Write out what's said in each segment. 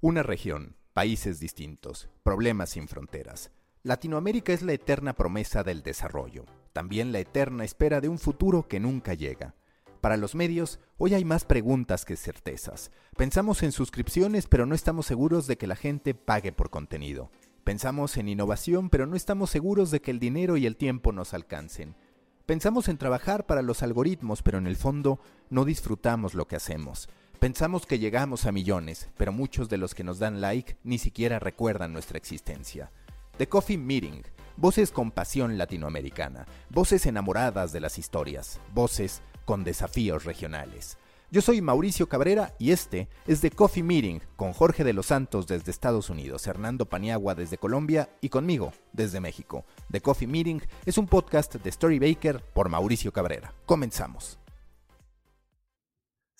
Una región, países distintos, problemas sin fronteras. Latinoamérica es la eterna promesa del desarrollo, también la eterna espera de un futuro que nunca llega. Para los medios, hoy hay más preguntas que certezas. Pensamos en suscripciones, pero no estamos seguros de que la gente pague por contenido. Pensamos en innovación, pero no estamos seguros de que el dinero y el tiempo nos alcancen. Pensamos en trabajar para los algoritmos, pero en el fondo no disfrutamos lo que hacemos. Pensamos que llegamos a millones, pero muchos de los que nos dan like ni siquiera recuerdan nuestra existencia. The Coffee Meeting, voces con pasión latinoamericana, voces enamoradas de las historias, voces con desafíos regionales. Yo soy Mauricio Cabrera y este es The Coffee Meeting con Jorge de los Santos desde Estados Unidos, Hernando Paniagua desde Colombia y conmigo desde México. The Coffee Meeting es un podcast de Story Baker por Mauricio Cabrera. Comenzamos.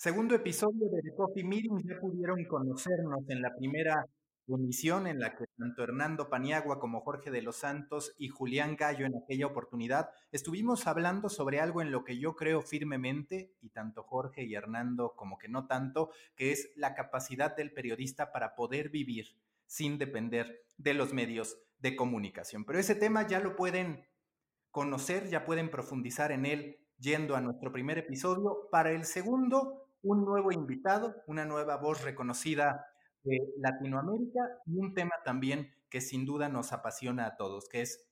Segundo episodio de The Coffee Meeting. Ya pudieron conocernos en la primera emisión en la que tanto Hernando Paniagua como Jorge de los Santos y Julián Gallo en aquella oportunidad estuvimos hablando sobre algo en lo que yo creo firmemente, y tanto Jorge y Hernando como que no tanto, que es la capacidad del periodista para poder vivir sin depender de los medios de comunicación. Pero ese tema ya lo pueden conocer, ya pueden profundizar en él yendo a nuestro primer episodio. Para el segundo, un nuevo invitado, una nueva voz reconocida de Latinoamérica y un tema también que sin duda nos apasiona a todos, que es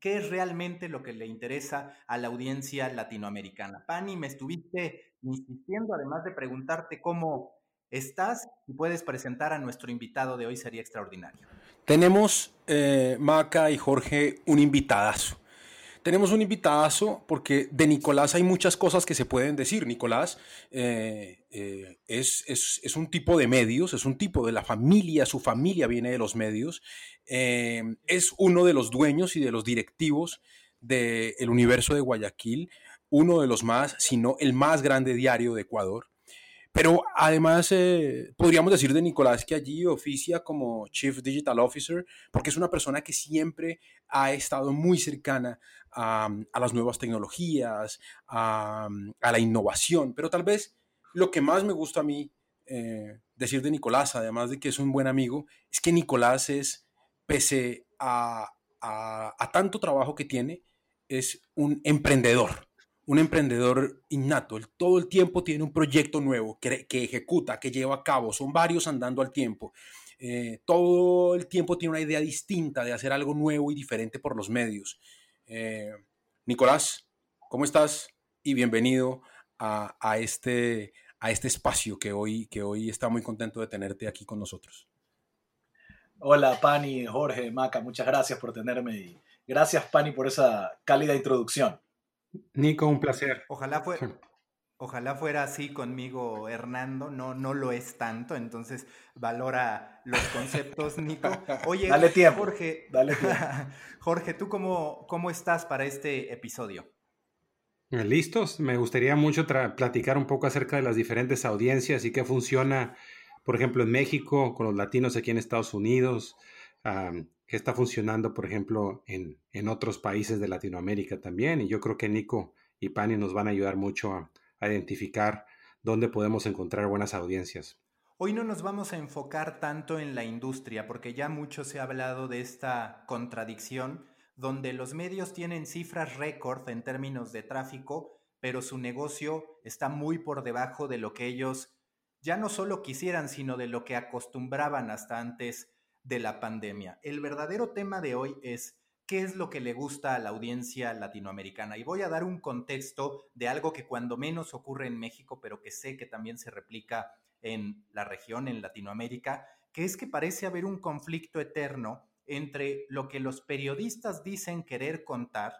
qué es realmente lo que le interesa a la audiencia latinoamericana. Pani, me estuviste insistiendo, además de preguntarte cómo estás y puedes presentar a nuestro invitado de hoy, sería extraordinario. Tenemos, eh, Maca y Jorge, un invitadazo. Tenemos un invitadazo porque de Nicolás hay muchas cosas que se pueden decir. Nicolás eh, eh, es, es, un tipo de medios, es un tipo de la familia, su familia viene de los medios, eh, es uno de los dueños y de los directivos del universo de Guayaquil, uno de los más, si no el más grande diario de Ecuador. Pero además podríamos decir de Nicolás que allí oficia como Chief Digital Officer porque es una persona que siempre ha estado muy cercana a, las nuevas tecnologías, a, la innovación. Pero tal vez lo que más me gusta a mí eh, decir de Nicolás, además de que es un buen amigo, es que Nicolás es, pese a tanto trabajo que tiene, es un emprendedor un emprendedor innato. Todo el tiempo tiene un proyecto nuevo que, ejecuta, que lleva a cabo. Son varios andando al tiempo. Eh, todo el tiempo tiene una idea distinta de hacer algo nuevo y diferente por los medios. Eh, Nicolás, ¿cómo estás? Y bienvenido a, este, a este espacio que hoy, que hoy está muy contento de tenerte aquí con nosotros. Hola, Pani, Jorge, Maca, muchas gracias por tenerme y gracias, Pani, por esa cálida introducción. Nico, un placer. Ojalá, ojalá fuera así conmigo, Hernando. No, no lo es tanto, entonces valora los conceptos, Nico. Oye, dale tiempo, Jorge, dale Jorge, ¿tú cómo, cómo estás para este episodio? Eh, Listos. Me gustaría mucho platicar un poco acerca de las diferentes audiencias y qué funciona, por ejemplo, en México, con los latinos aquí en Estados Unidos que está funcionando, por ejemplo, en, en, otros países de Latinoamérica también. Y yo creo que Nico y Pani nos van a ayudar mucho a, a identificar dónde podemos encontrar buenas audiencias. Hoy no nos vamos a enfocar tanto en la industria, porque ya mucho se ha hablado de esta contradicción, donde los medios tienen cifras récord en términos de tráfico, pero su negocio está muy por debajo de lo que ellos ya no solo quisieran, sino de lo que acostumbraban hasta antes de la pandemia. El verdadero tema de hoy es qué es lo que le gusta a la audiencia latinoamericana. Y voy a dar un contexto de algo que cuando menos ocurre en México, pero que sé que también se replica en la región, en Latinoamérica, que es que parece haber un conflicto eterno entre lo que los periodistas dicen querer contar,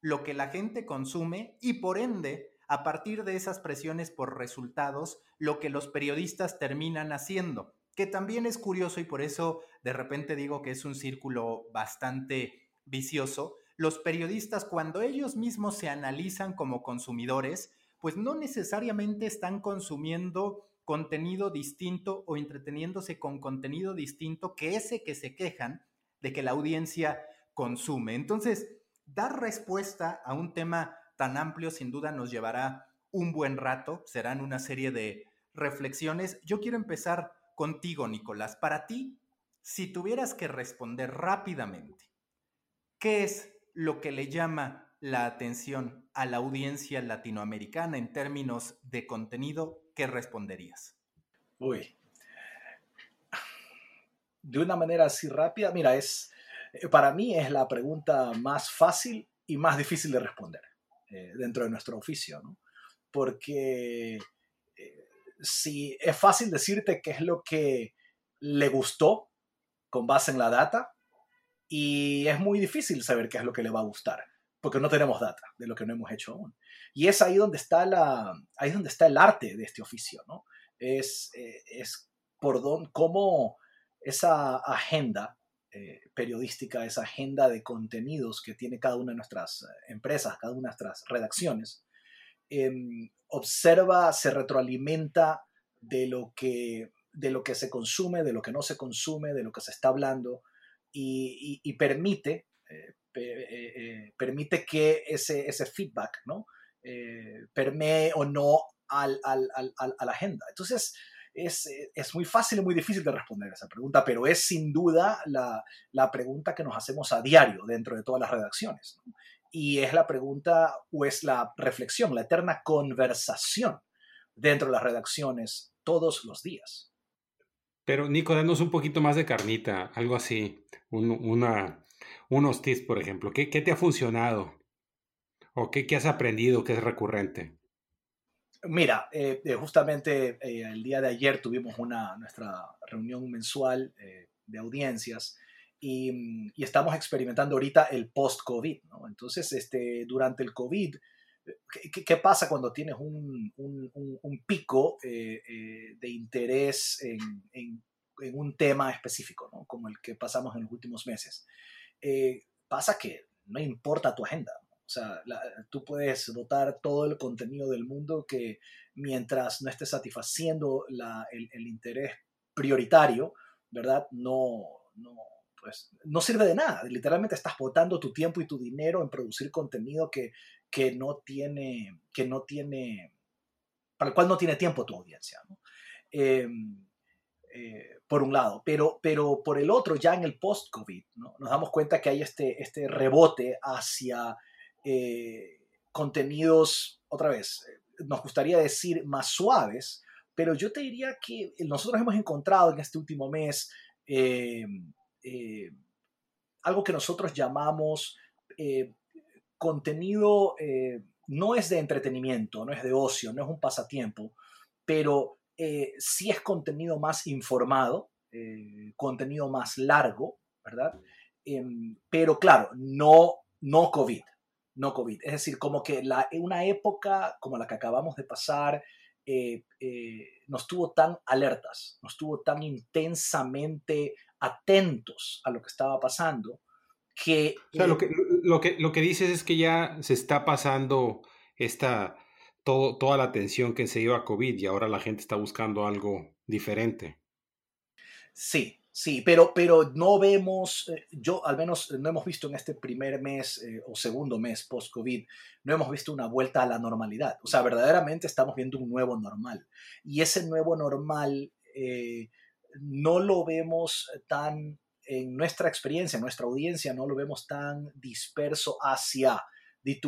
lo que la gente consume y por ende, a partir de esas presiones por resultados, lo que los periodistas terminan haciendo que también es curioso y por eso de repente digo que es un círculo bastante vicioso. Los periodistas, cuando ellos mismos se analizan como consumidores, pues no necesariamente están consumiendo contenido distinto o entreteniéndose con contenido distinto que ese que se quejan de que la audiencia consume. Entonces, dar respuesta a un tema tan amplio sin duda nos llevará un buen rato, serán una serie de reflexiones. Yo quiero empezar contigo, Nicolás. Para ti, si tuvieras que responder rápidamente, ¿qué es lo que le llama la atención a la audiencia latinoamericana en términos de contenido? ¿Qué responderías? Uy. De una manera así rápida, mira, es para mí es la pregunta más fácil y más difícil de responder eh, dentro de nuestro oficio, ¿no? Porque eh, si es fácil decirte qué es lo que le gustó con base en la data y es muy difícil saber qué es lo que le va a gustar porque no tenemos data de lo que no hemos hecho aún. Y es ahí donde está, la, ahí donde está el arte de este oficio, ¿no? Es, eh, es por don, cómo esa agenda eh, periodística, esa agenda de contenidos que tiene cada una de nuestras empresas, cada una de nuestras redacciones, em, observa, se retroalimenta de lo, que, de lo que se consume, de lo que no se consume, de lo que se está hablando y, permite, eh, eh, permite que ese, ese feedback ¿no? permee o no al, al, a la agenda. Entonces, es, es, muy fácil y muy difícil de responder esa pregunta, pero es sin duda la, la pregunta que nos hacemos a diario dentro de todas las redacciones. Y es la pregunta o es la reflexión, la eterna conversación dentro de las redacciones todos los días. Pero Nico, danos un poquito más de carnita, algo así, una, unos tips, por ejemplo. ¿Qué, ¿Qué, te ha funcionado? ¿O qué, qué has aprendido que es recurrente? Mira, eh, eh, justamente eh, el día de ayer tuvimos una, nuestra reunión mensual de audiencias y, estamos experimentando ahorita el post-COVID. ¿no? Entonces, este, durante el COVID, ¿qué, pasa cuando tienes un, un, pico de interés en, en, en, un tema específico, ¿no? como el que pasamos en los últimos meses? pasa que no importa tu agenda. O sea, tú puedes votar todo el contenido del mundo que mientras no esté satisfaciendo el, interés prioritario, ¿verdad? No, no, pues, no sirve de nada. Literalmente estás votando tu tiempo y tu dinero en producir contenido que, que no tiene, que no tiene, para el cual no tiene tiempo tu audiencia. Em, eh, por un lado, pero, pero por el otro, ya en el post-COVID, nos damos cuenta que hay este, este rebote hacia eh, contenidos, otra vez, eh, nos gustaría decir más suaves, pero yo te diría que nosotros hemos encontrado en este último mes eh, algo que nosotros llamamos contenido, no es de entretenimiento, no es de ocio, no es un pasatiempo, pero sí es contenido más informado, contenido más largo, ¿verdad? Em, pero claro, no, no COVID no COVID. Es decir, como que la, una época como la que acabamos de pasar eh, eh, nos tuvo tan alertas, nos tuvo tan intensamente atentos a lo que estaba pasando, que... O sea, lo, que, lo, que, lo que dices es que ya se está pasando esta, todo, toda la atención que se iba a COVID y ahora la gente está buscando algo diferente. Sí, Sí, pero, pero no vemos, eh, yo al menos no hemos visto en este primer mes eh, o segundo mes post-COVID, no hemos visto una vuelta a la normalidad. O sea, verdaderamente estamos viendo un nuevo normal. Y ese nuevo normal eh, no lo vemos tan, en nuestra experiencia, en nuestra audiencia, no lo vemos tan disperso hacia, di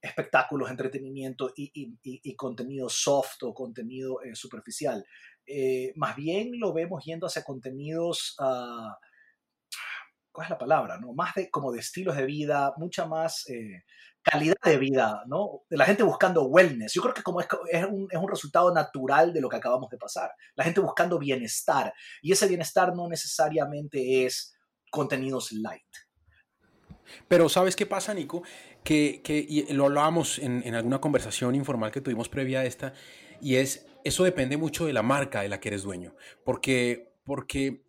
espectáculos, entretenimiento y, contenido soft o contenido superficial. Eh, más bien lo vemos yendo hacia contenidos, uh, ¿cuál es la palabra? No? Más de, como de estilos de vida, mucha más eh, calidad de vida, ¿no? De la gente buscando wellness. Yo creo que como es, un, es, un, resultado natural de lo que acabamos de pasar. La gente buscando bienestar. Y ese bienestar no necesariamente es contenidos light. Pero ¿sabes qué pasa, Nico? Que, que lo hablábamos en, en alguna conversación informal que tuvimos previa a esta, y es eso depende mucho de la marca de la que eres dueño, porque, porque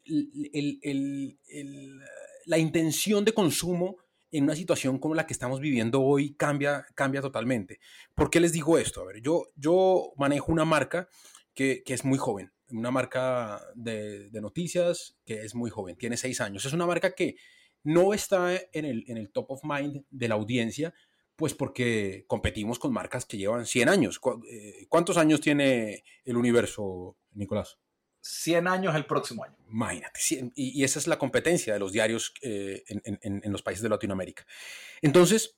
la intención de consumo en una situación como la que estamos viviendo hoy cambia, cambia totalmente. ¿Por qué les digo esto? A ver, yo, yo manejo una marca que, es muy joven, una marca de, noticias que es muy joven, tiene seis años. Es una marca que no está en el, en el top of mind de la audiencia, pues porque competimos con marcas que llevan 100 años. Eh, ¿Cuántos años tiene el universo, Nicolás? 100 años el próximo año. Imagínate, y, esa es la competencia de los diarios eh, en, los países de Latinoamérica. Entonces,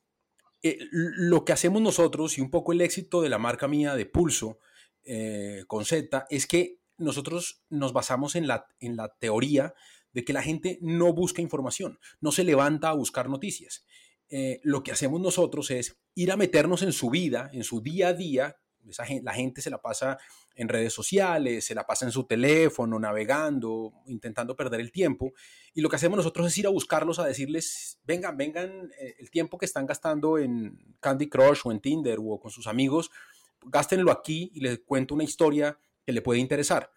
eh, lo que hacemos nosotros y un poco el éxito de la marca mía de Pulso eh, con Z es que nosotros nos basamos en la, en la teoría de que la gente no busca información, no se levanta a buscar noticias. lo que hacemos nosotros es ir a meternos en su vida, en su día a día, la gente se la pasa en redes sociales, se la pasa en su teléfono, navegando, intentando perder el tiempo. Y lo que hacemos nosotros es ir a buscarlos, a decirles, vengan, vengan, eh, el tiempo que están gastando en Candy Crush o en Tinder o con sus amigos, gástenlo aquí y les cuento una historia que le puede interesar.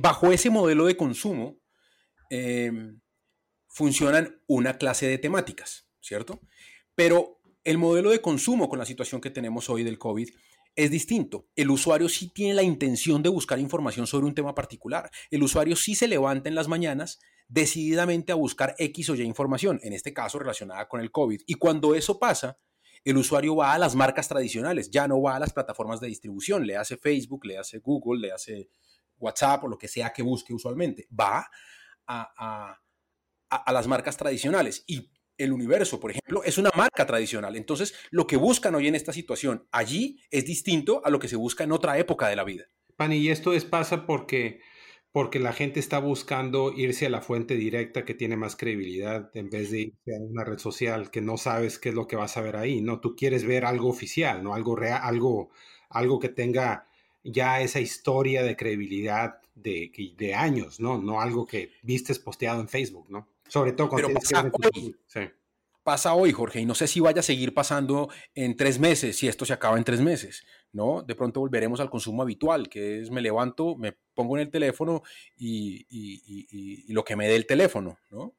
Bajo ese modelo de consumo em, funcionan una clase de temáticas, ¿cierto? Pero el modelo de consumo con la situación que tenemos hoy del COVID es distinto. El usuario sí tiene la intención de buscar información sobre un tema particular. El usuario sí se levanta en las mañanas decididamente a buscar X o Y información, en este caso relacionada con el COVID. Y cuando eso pasa, el usuario va a las marcas tradicionales, ya no va a las plataformas de distribución, le hace Facebook, le hace Google, le hace WhatsApp o lo que sea que busque usualmente. Va a, a las marcas tradicionales. Y el universo, por ejemplo, es una marca tradicional. Entonces, lo que buscan hoy en esta situación allí es distinto a lo que se busca en otra época de la vida. Pani, y esto es pasa porque porque la gente está buscando irse a la fuente directa que tiene más credibilidad en vez de irse a una red social que no sabes qué es lo que vas a ver ahí, ¿no? Tú quieres ver algo oficial, ¿no? Algo real, algo, algo que tenga ya esa historia de credibilidad de, de años, ¿no? No algo que vistes posteado en Facebook, ¿no? Sobre todo cuando pasa hoy. pasa hoy, Jorge, y no sé si vaya a seguir pasando en tres meses, si esto se acaba en tres meses, ¿no? De pronto volveremos al consumo habitual, que es me levanto, me pongo en el teléfono y, y lo que me dé el teléfono, ¿no?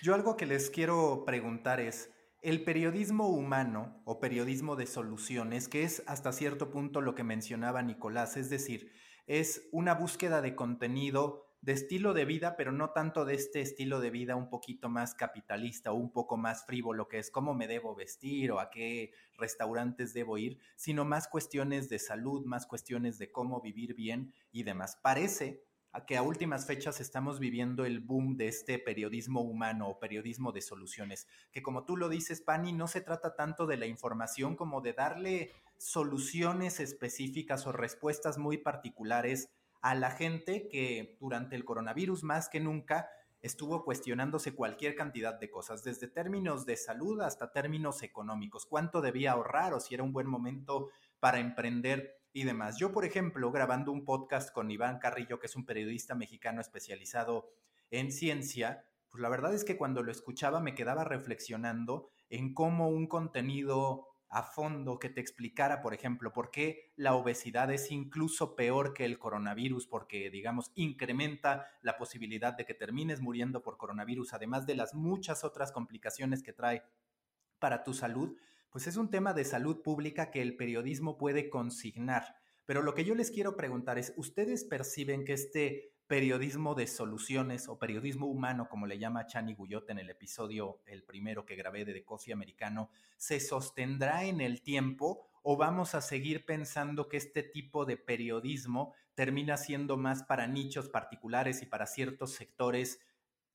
Yo algo que les quiero preguntar es, el periodismo humano o periodismo de soluciones, que es hasta cierto punto lo que mencionaba Nicolás, es decir, es una búsqueda de contenido de estilo de vida, pero no tanto de este estilo de vida un poquito más capitalista o un poco más frívolo, que es cómo me debo vestir o a qué restaurantes debo ir, sino más cuestiones de salud, más cuestiones de cómo vivir bien y demás. Parece que a últimas fechas estamos viviendo el boom de este periodismo humano o periodismo de soluciones, que como tú lo dices, Pani, no se trata tanto de la información como de darle soluciones específicas o respuestas muy particulares a la gente que durante el coronavirus más que nunca estuvo cuestionándose cualquier cantidad de cosas, desde términos de salud hasta términos económicos, cuánto debía ahorrar o si era un buen momento para emprender y demás. Yo, por ejemplo, grabando un podcast con Iván Carrillo, que es un periodista mexicano especializado en ciencia, pues la verdad es que cuando lo escuchaba me quedaba reflexionando en cómo un contenido a fondo que te explicara, por ejemplo, por qué la obesidad es incluso peor que el coronavirus, porque, digamos, incrementa la posibilidad de que termines muriendo por coronavirus, además de las muchas otras complicaciones que trae para tu salud, pues es un tema de salud pública que el periodismo puede consignar. Pero lo que yo les quiero preguntar es, ¿ustedes perciben que este periodismo de soluciones o periodismo humano, como le llama Chani Guyot en el episodio, el primero que grabé de The Coffee Americano, se sostendrá en el tiempo o vamos a seguir pensando que este tipo de periodismo termina siendo más para nichos particulares y para ciertos sectores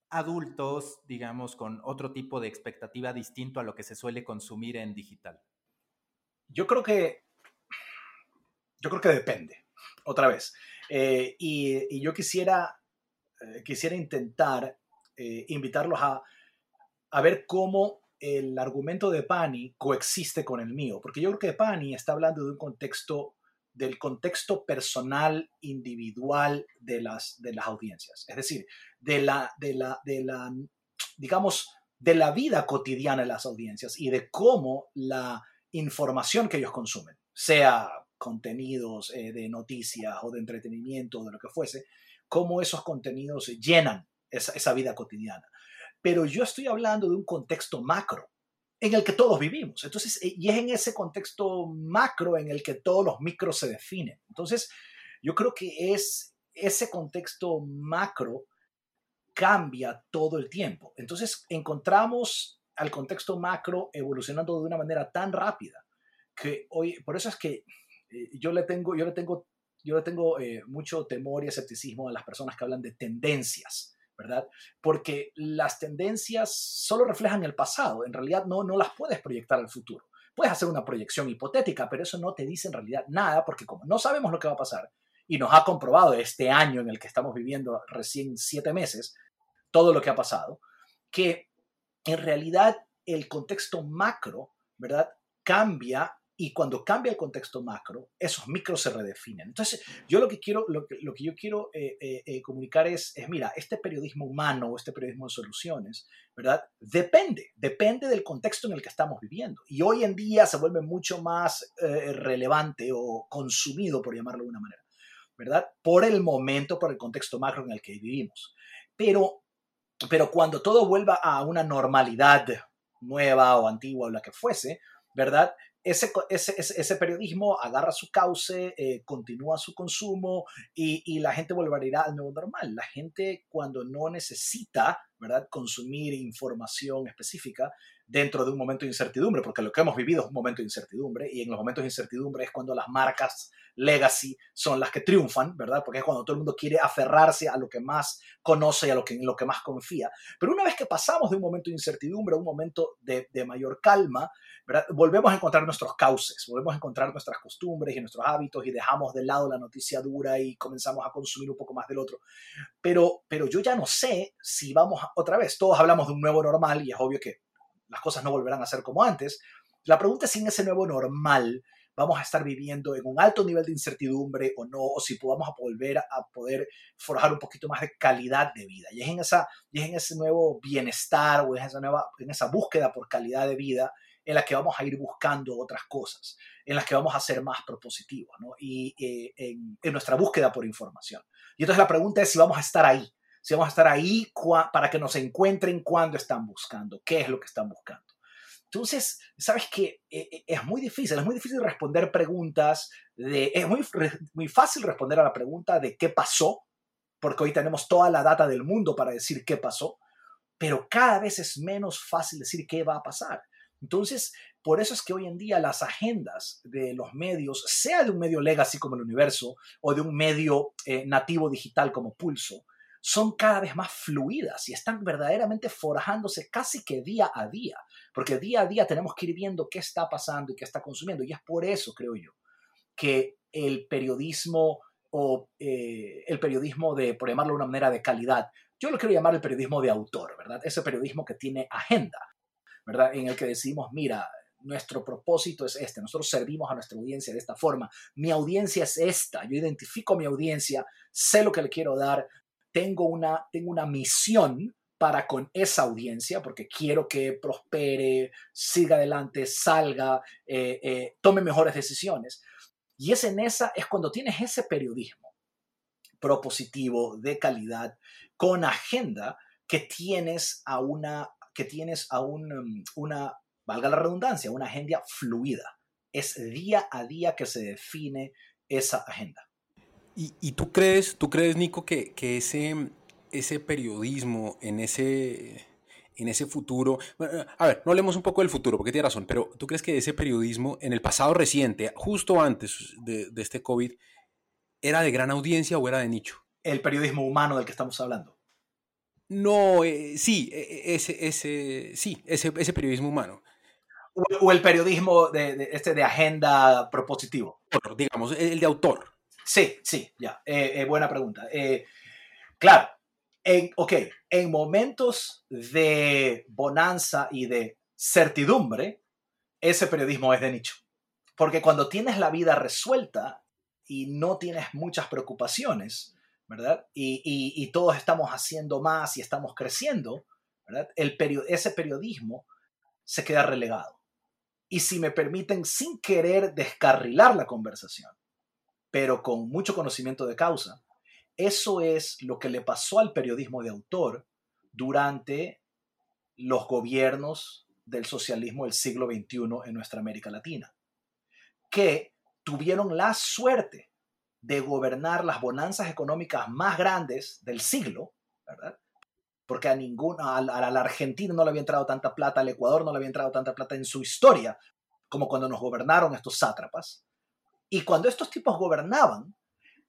adultos, digamos, con otro tipo de expectativa distinto a lo que se suele consumir en digital? Yo creo que, yo creo que depende. Otra vez, eh, y, yo quisiera, eh, quisiera intentar eh, invitarlos a, a ver cómo el argumento de Pani coexiste con el mío, porque yo creo que Pani está hablando de un contexto, del contexto personal, individual de las, de las audiencias, es decir, de la, de la, de la, digamos, de la vida cotidiana de las audiencias y de cómo la información que ellos consumen, sea contenidos eh, de noticias o de entretenimiento o de lo que fuese, cómo esos contenidos llenan esa, vida cotidiana. Pero yo estoy hablando de un contexto macro en el que todos vivimos. Entonces, eh, y es en ese contexto macro en el que todos los micros se definen. Entonces, yo creo que es ese contexto macro cambia todo el tiempo. Entonces, encontramos al contexto macro evolucionando de una manera tan rápida que hoy, por eso es que eh, yo le tengo, yo le tengo yo le tengo eh, mucho temor y escepticismo a las personas que hablan de tendencias, ¿verdad? Porque las tendencias solo reflejan el pasado, en realidad no, no las puedes proyectar al futuro. Puedes hacer una proyección hipotética, pero eso no te dice en realidad nada, porque como no sabemos lo que va a pasar, y nos ha comprobado este año en el que estamos viviendo recién siete meses, todo lo que ha pasado, que en realidad el contexto macro, ¿verdad? Cambia y cuando cambia el contexto macro, esos micros se redefinen. Entonces, yo lo que quiero, lo que, lo que yo quiero eh, eh, eh, comunicar es, es, mira, este periodismo humano este periodismo de soluciones, ¿verdad? Depende, depende del contexto en el que estamos viviendo. Y hoy en día se vuelve mucho más relevante o consumido, por llamarlo de una manera, ¿verdad? Por el momento, por el contexto macro en el que vivimos. Pero, pero cuando todo vuelva a una normalidad nueva o antigua o la que fuese, ¿verdad? Ese, ese, ese, periodismo agarra su cauce, eh, continúa su consumo y, y, la gente volverá al nuevo normal. La gente cuando no necesita ¿verdad? consumir información específica dentro de un momento de incertidumbre, porque lo que hemos vivido es un momento de incertidumbre y en los momentos de incertidumbre es cuando las marcas legacy son las que triunfan, ¿verdad? Porque es cuando todo el mundo quiere aferrarse a lo que más conoce y a lo que, en lo que más confía. Pero una vez que pasamos de un momento de incertidumbre a un momento de, de mayor calma, volvemos a encontrar nuestros cauces, volvemos a encontrar nuestras costumbres y nuestros hábitos y dejamos de lado la noticia dura y comenzamos a consumir un poco más del otro. Pero, pero yo ya no sé si vamos a, otra vez, todos hablamos de un nuevo normal y es obvio que las cosas no volverán a ser como antes. La pregunta es si en ese nuevo normal vamos a estar viviendo en un alto nivel de incertidumbre o no, o si podamos volver a poder forjar un poquito más de calidad de vida. Y es en, esa, es en ese nuevo bienestar o en esa, nueva, en esa búsqueda por calidad de vida en la que vamos a ir buscando otras cosas, en las que vamos a ser más propositivos, ¿no? Y eh, en, en, nuestra búsqueda por información. Y entonces la pregunta es si vamos a estar ahí, si vamos a estar ahí para que nos encuentren cuando están buscando, qué es lo que están buscando. Entonces, sabes que eh, es muy difícil, es muy difícil responder preguntas, es muy, muy fácil responder a la pregunta de qué pasó, porque hoy tenemos toda la data del mundo para decir qué pasó, pero cada vez es menos fácil decir qué va a pasar. Entonces, por eso es que hoy en día las agendas de los medios, sea de un medio legacy como el universo o de un medio eh, nativo digital como Pulso, son cada vez más fluidas y están verdaderamente forjándose casi que día a día, porque día a día tenemos que ir viendo qué está pasando y qué está consumiendo. Y es por eso, creo yo, que el periodismo o eh, el periodismo de, por llamarlo de una manera de calidad, yo lo quiero llamar el periodismo de autor, ¿verdad? Ese periodismo que tiene agenda, ¿verdad? En el que decimos, mira, nuestro propósito es este, nosotros servimos a nuestra audiencia de esta forma, mi audiencia es esta, yo identifico mi audiencia, sé lo que le quiero dar, tengo una, tengo una misión para con esa audiencia, porque quiero que prospere, siga adelante, salga, eh, eh, tome mejores decisiones. Y es en esa, es cuando tienes ese periodismo propositivo, de calidad, con agenda, que tienes a una que tienes a mm, una, valga la redundancia, una agenda fluida. Es día a día que se define esa agenda. ¿Y, tú crees, tú crees, Nico, que, que ese, ese periodismo en ese, en ese futuro. A ver, no hablemos un poco del futuro, porque tiene razón, pero ¿tú crees que ese periodismo en el pasado reciente, justo antes de, de, este COVID, era de gran audiencia o era de nicho? El periodismo humano del que estamos hablando. No, eh, sí, e, e, ese, ese, sí, ese, ese periodismo humano. O, el periodismo de, este de agenda propositivo. Digamos, el de autor. Sí, sí, ya. Eh, eh, buena pregunta. claro, en, ok, en momentos de bonanza y de certidumbre, ese periodismo es de nicho. Porque cuando tienes la vida resuelta y no tienes muchas preocupaciones, ¿verdad? Y, todos estamos haciendo más y estamos creciendo, ¿verdad? Ese periodismo se queda relegado. Y si me permiten, sin querer descarrilar la conversación, pero con mucho conocimiento de causa, eso es lo que le pasó al periodismo de autor durante los gobiernos del socialismo del siglo XXI en nuestra América Latina, que tuvieron la suerte de gobernar las bonanzas económicas más grandes del siglo, ¿verdad? Porque a ninguna, a la Argentina no le había entrado tanta plata, al Ecuador no le había entrado tanta plata en su historia, como cuando nos gobernaron estos sátrapas. Y cuando estos tipos gobernaban,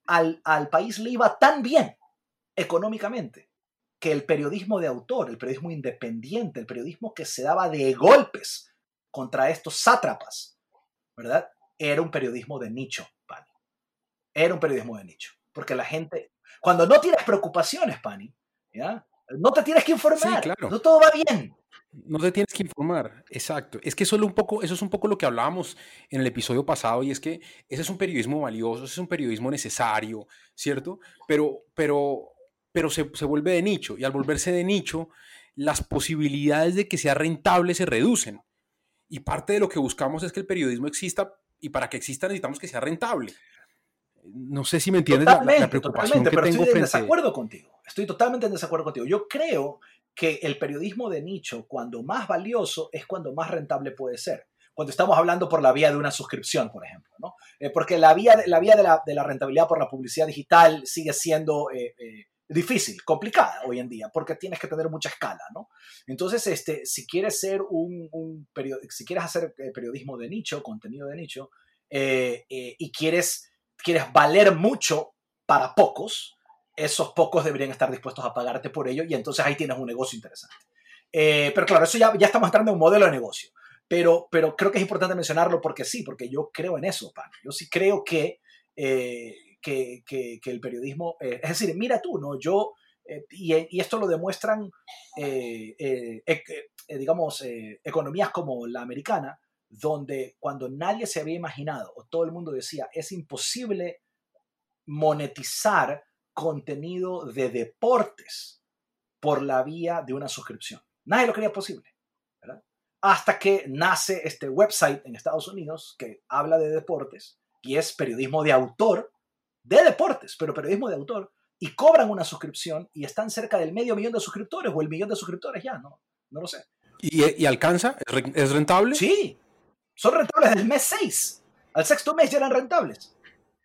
al, al país le iba tan bien económicamente que el periodismo de autor, el periodismo independiente, el periodismo que se daba de golpes contra estos sátrapas, ¿verdad? Era un periodismo de nicho, Pani. Era un periodismo de nicho. Porque la gente, cuando no tienes preocupaciones, Pani, ¿ya? No te tienes que informar. claro. No todo va bien. No te tienes que informar, exacto. Es que solo un poco, eso es un poco lo que hablábamos en el episodio pasado y es que ese es un periodismo valioso, ese es un periodismo necesario, ¿cierto? Pero, pero, pero se, se vuelve de nicho y al volverse de nicho, las posibilidades de que sea rentable se reducen. Y parte de lo que buscamos es que el periodismo exista y para que exista necesitamos que sea rentable. No sé si me entiendes la, preocupación que pero tengo estoy en desacuerdo contigo. Estoy totalmente en desacuerdo contigo. Yo creo que el periodismo de nicho, cuando más valioso, es cuando más rentable puede ser. Cuando estamos hablando por la vía de una suscripción, por ejemplo. ¿no? Eh, porque la vía, la vía de, la, de, la, rentabilidad por la publicidad digital sigue siendo eh, eh, difícil, complicada hoy en día, porque tienes que tener mucha escala. ¿no? Entonces, este, si quieres ser un, un si quieres hacer periodismo de nicho, contenido de nicho, y quieres quieres valer mucho para pocos, esos pocos deberían estar dispuestos a pagarte por ello y entonces ahí tienes un negocio interesante. Eh, pero claro, eso ya, ya estamos entrando en un modelo de negocio. Pero, pero creo que es importante mencionarlo porque sí, porque yo creo en eso, pan. Yo sí creo que, eh, que, que, el periodismo, eh, es decir, mira tú, ¿no? Yo, y, y, esto lo demuestran, digamos, economías como la americana, donde cuando nadie se había imaginado o todo el mundo decía es imposible monetizar contenido de deportes por la vía de una suscripción. Nadie lo creía posible. Hasta que nace este website en Estados Unidos que habla de deportes y es periodismo de autor, de deportes, pero periodismo de autor, y cobran una suscripción y están cerca del medio millón de suscriptores o el millón de suscriptores ya, no, no lo sé. ¿Y, y alcanza? ¿Es rentable? Sí, son rentables del mes 6. Al sexto mes ya eran rentables.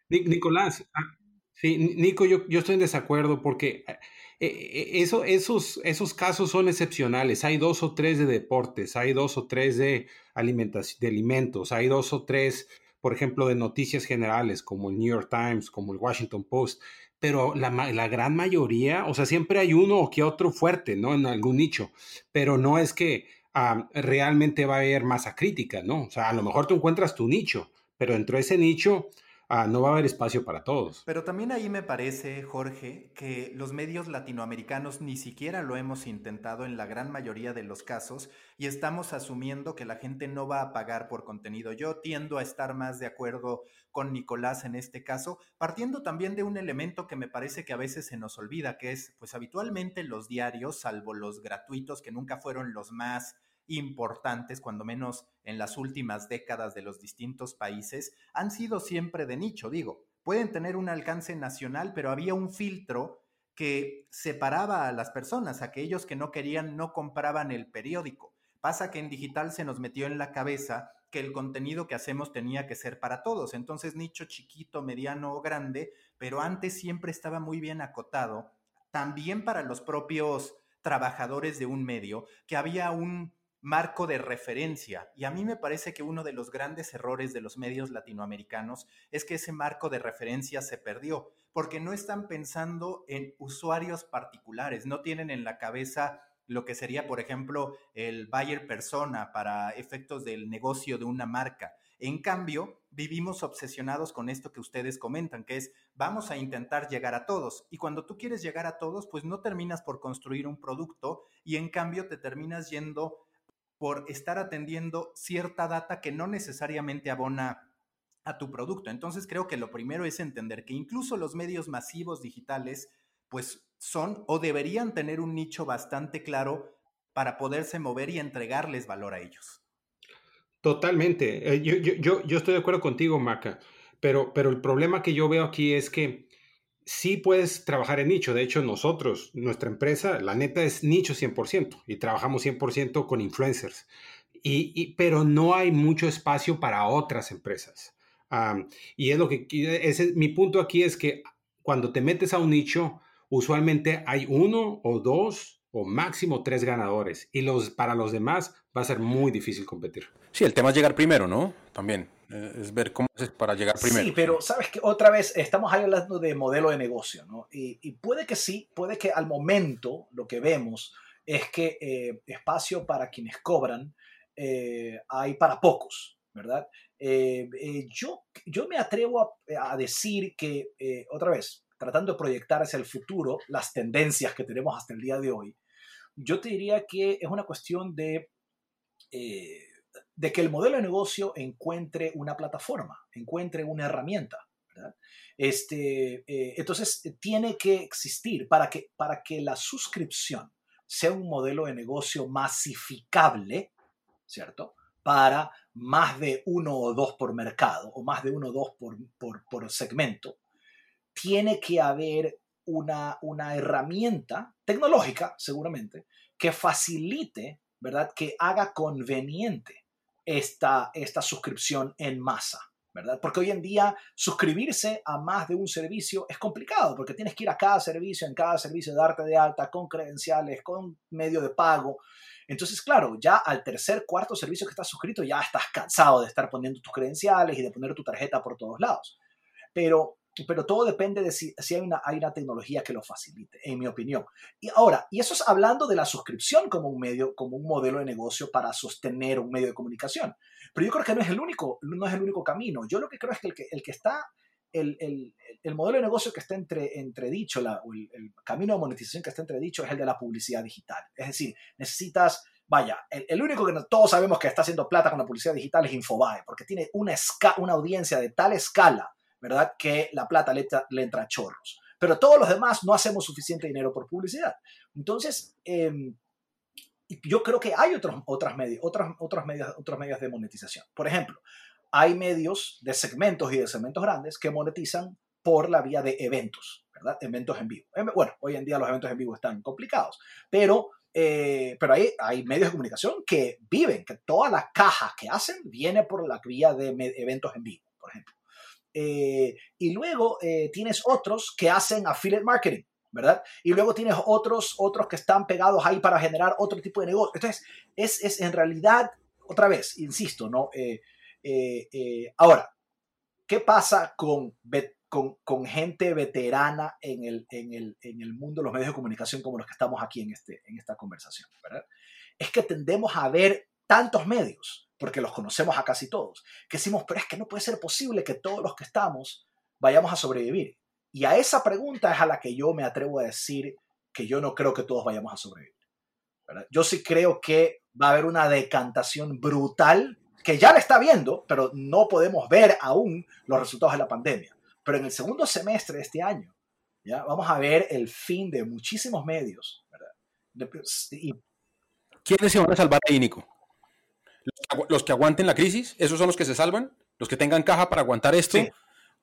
Nicolás, ah, sí, Nico, yo, yo estoy en desacuerdo porque eh, eh, eso, esos, esos casos son excepcionales. Hay dos o tres de deportes, hay dos o tres de, alimentación, de alimentos, hay dos o tres, por ejemplo, de noticias generales como el New York Times, como el Washington Post, pero la, la, gran mayoría, o sea, siempre hay uno o que otro fuerte, ¿no? En algún nicho, pero no es que realmente va a haber masa crítica, ¿no? O sea, a lo mejor tú encuentras tu nicho, pero dentro de ese nicho ah, no va a haber espacio para todos. Pero también ahí me parece, Jorge, que los medios latinoamericanos ni siquiera lo hemos intentado en la gran mayoría de los casos y estamos asumiendo que la gente no va a pagar por contenido. Yo tiendo a estar más de acuerdo con Nicolás en este caso, partiendo también de un elemento que me parece que a veces se nos olvida, que es, pues habitualmente los diarios, salvo los gratuitos, que nunca fueron los más importantes, cuando menos en las últimas décadas de los distintos países, han sido siempre de nicho, digo. Pueden tener un alcance nacional, pero había un filtro que separaba a las personas, aquellos que no querían no compraban el periódico. Pasa que en digital se nos metió en la cabeza que el contenido que hacemos tenía que ser para todos. Entonces, nicho chiquito, mediano o grande, pero antes siempre estaba muy bien acotado, también para los propios trabajadores de un medio, que había un marco de referencia. Y a mí me parece que uno de los grandes errores de los medios latinoamericanos es que ese marco de referencia se perdió, porque no están pensando en usuarios particulares, no tienen en la cabeza lo que sería, por ejemplo, el buyer persona para efectos del negocio de una marca. En cambio, vivimos obsesionados con esto que ustedes comentan, que es vamos a intentar llegar a todos. Y cuando tú quieres llegar a todos, pues no terminas por construir un producto y en cambio te terminas yendo por estar atendiendo cierta data que no necesariamente abona a tu producto. Entonces creo que lo primero es entender que incluso los medios masivos digitales pues son o deberían tener un nicho bastante claro para poderse mover y entregarles valor a ellos. Totalmente. Eh, yo, yo, yo, estoy de acuerdo contigo, Maca, pero, pero el problema que yo veo aquí es que sí puedes trabajar en nicho. De hecho, nosotros, nuestra empresa, la neta es nicho 100% y trabajamos 100% con influencers. Y, pero no hay mucho espacio para otras empresas. y es lo que, mi punto aquí es que cuando te metes a un nicho, usualmente hay uno o dos o máximo tres ganadores. Y los, para los demás va a ser muy difícil competir. Sí, el tema es llegar primero, ¿no? También. Eh, es ver cómo haces para llegar primero. Sí, pero sabes que otra vez estamos hablando de modelo de negocio, ¿no? Y, puede que sí, puede que al momento lo que vemos es que eh, espacio para quienes cobran eh, hay para pocos, ¿verdad? yo, yo me atrevo a, a decir que, otra vez, tratando de proyectar hacia el futuro las tendencias que tenemos hasta el día de hoy, yo te diría que es una cuestión de de que el modelo de negocio encuentre una plataforma, encuentre una herramienta. Este, eh, entonces, tiene que existir para que, para que la suscripción sea un modelo de negocio masificable, ¿cierto? Para más de uno o dos por mercado o más de uno o dos por, por, segmento, tiene que haber una, una herramienta tecnológica, seguramente, que facilite, ¿verdad? Que haga conveniente esta, esta suscripción en masa, ¿verdad? Porque hoy en día suscribirse a más de un servicio es complicado, porque tienes que ir a cada servicio, en cada servicio darte de alta, con credenciales, con medio de pago. Entonces, claro, ya al tercer, cuarto servicio que estás suscrito, ya estás cansado de estar poniendo tus credenciales y de poner tu tarjeta por todos lados. Pero pero todo depende de si, hay, una, hay una tecnología que lo facilite, en mi opinión. Y ahora, y eso es hablando de la suscripción como un medio, como un modelo de negocio para sostener un medio de comunicación. Pero yo creo que no es el único, no es el único camino. Yo lo que creo es que el que, el que está, el, el, el, modelo de negocio que está entre, entredicho, la, el, el, camino de monetización que está entredicho es el de la publicidad digital. Es decir, necesitas vaya, el, único que todos sabemos que está haciendo plata con la publicidad digital es Infobae, porque tiene una, una audiencia de tal escala ¿verdad? Que la plata le, entra a chorros. Pero todos los demás no hacemos suficiente dinero por publicidad. Entonces, em, yo creo que hay otros, otras, medios, otras, otras, medios, otros medios de monetización. Por ejemplo, hay medios de segmentos y de segmentos grandes que monetizan por la vía de eventos, ¿verdad? Eventos en vivo. Em, bueno, hoy en día los eventos en vivo están complicados, pero, eh, pero hay, hay medios de comunicación que viven, que toda la caja que hacen viene por la vía de eventos en vivo, por ejemplo. Eh, y luego eh, tienes otros que hacen affiliate marketing, ¿verdad? Y luego tienes otros, otros que están pegados ahí para generar otro tipo de negocio. Entonces, es, es en realidad, otra vez, insisto, ¿no? Eh, ahora, ¿qué pasa con, con, con, gente veterana en el, en, el, en el mundo de los medios de comunicación como los que estamos aquí en, este, en esta conversación, ¿verdad? Es que tendemos a ver tantos medios porque los conocemos a casi todos, que decimos, pero es que no puede ser posible que todos los que estamos vayamos a sobrevivir. Y a esa pregunta es a la que yo me atrevo a decir que yo no creo que todos vayamos a sobrevivir. Yo sí creo que va a haber una decantación brutal que ya la está viendo, pero no podemos ver aún los resultados de la pandemia. Pero en el segundo semestre de este año, ¿ya? vamos a ver el fin de muchísimos medios. Y... ¿Quiénes se van a salvar ahí? Los que aguanten la crisis, esos son los que se salvan, los que tengan caja para aguantar esto,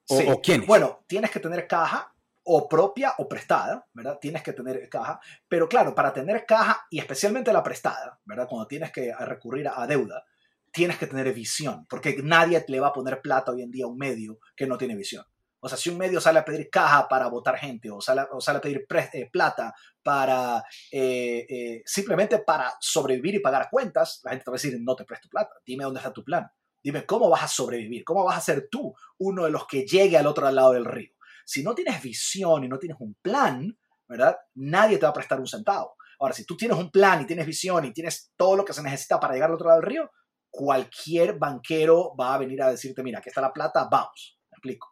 O, quiénes. Bueno, tienes que tener caja o propia o prestada, ¿verdad? Tienes que tener caja, pero claro, para tener caja y especialmente la prestada, ¿verdad? Cuando tienes que recurrir a deuda, tienes que tener visión, porque nadie le va a poner plata hoy en día a un medio que no tiene visión. O sea, si un medio sale a pedir caja para votar gente o sale, o sale a pedir eh, plata para eh, eh, simplemente para sobrevivir y pagar cuentas, la gente te va a decir, no te presto plata, dime dónde está tu plan, dime cómo vas a sobrevivir, cómo vas a ser tú uno de los que llegue al otro lado del río. Si no tienes visión y no tienes un plan, ¿verdad? Nadie te va a prestar un centavo. Ahora, si tú tienes un plan y tienes visión y tienes todo lo que se necesita para llegar al otro lado del río, cualquier banquero va a venir a decirte, mira, aquí está la plata, vamos. Me explico.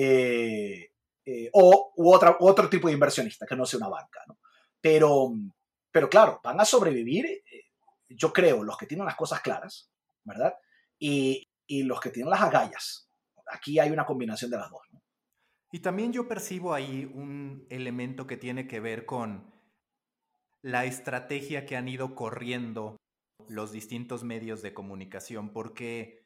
Eh, eh, o u otro tipo de inversionista que no sea una banca. ¿no? Pero, pero claro, van a sobrevivir, eh, yo creo, los que tienen las cosas claras, ¿verdad? Y, y los que tienen las agallas. Aquí hay una combinación de las dos. Y también yo percibo ahí un elemento que tiene que ver con la estrategia que han ido corriendo los distintos medios de comunicación, porque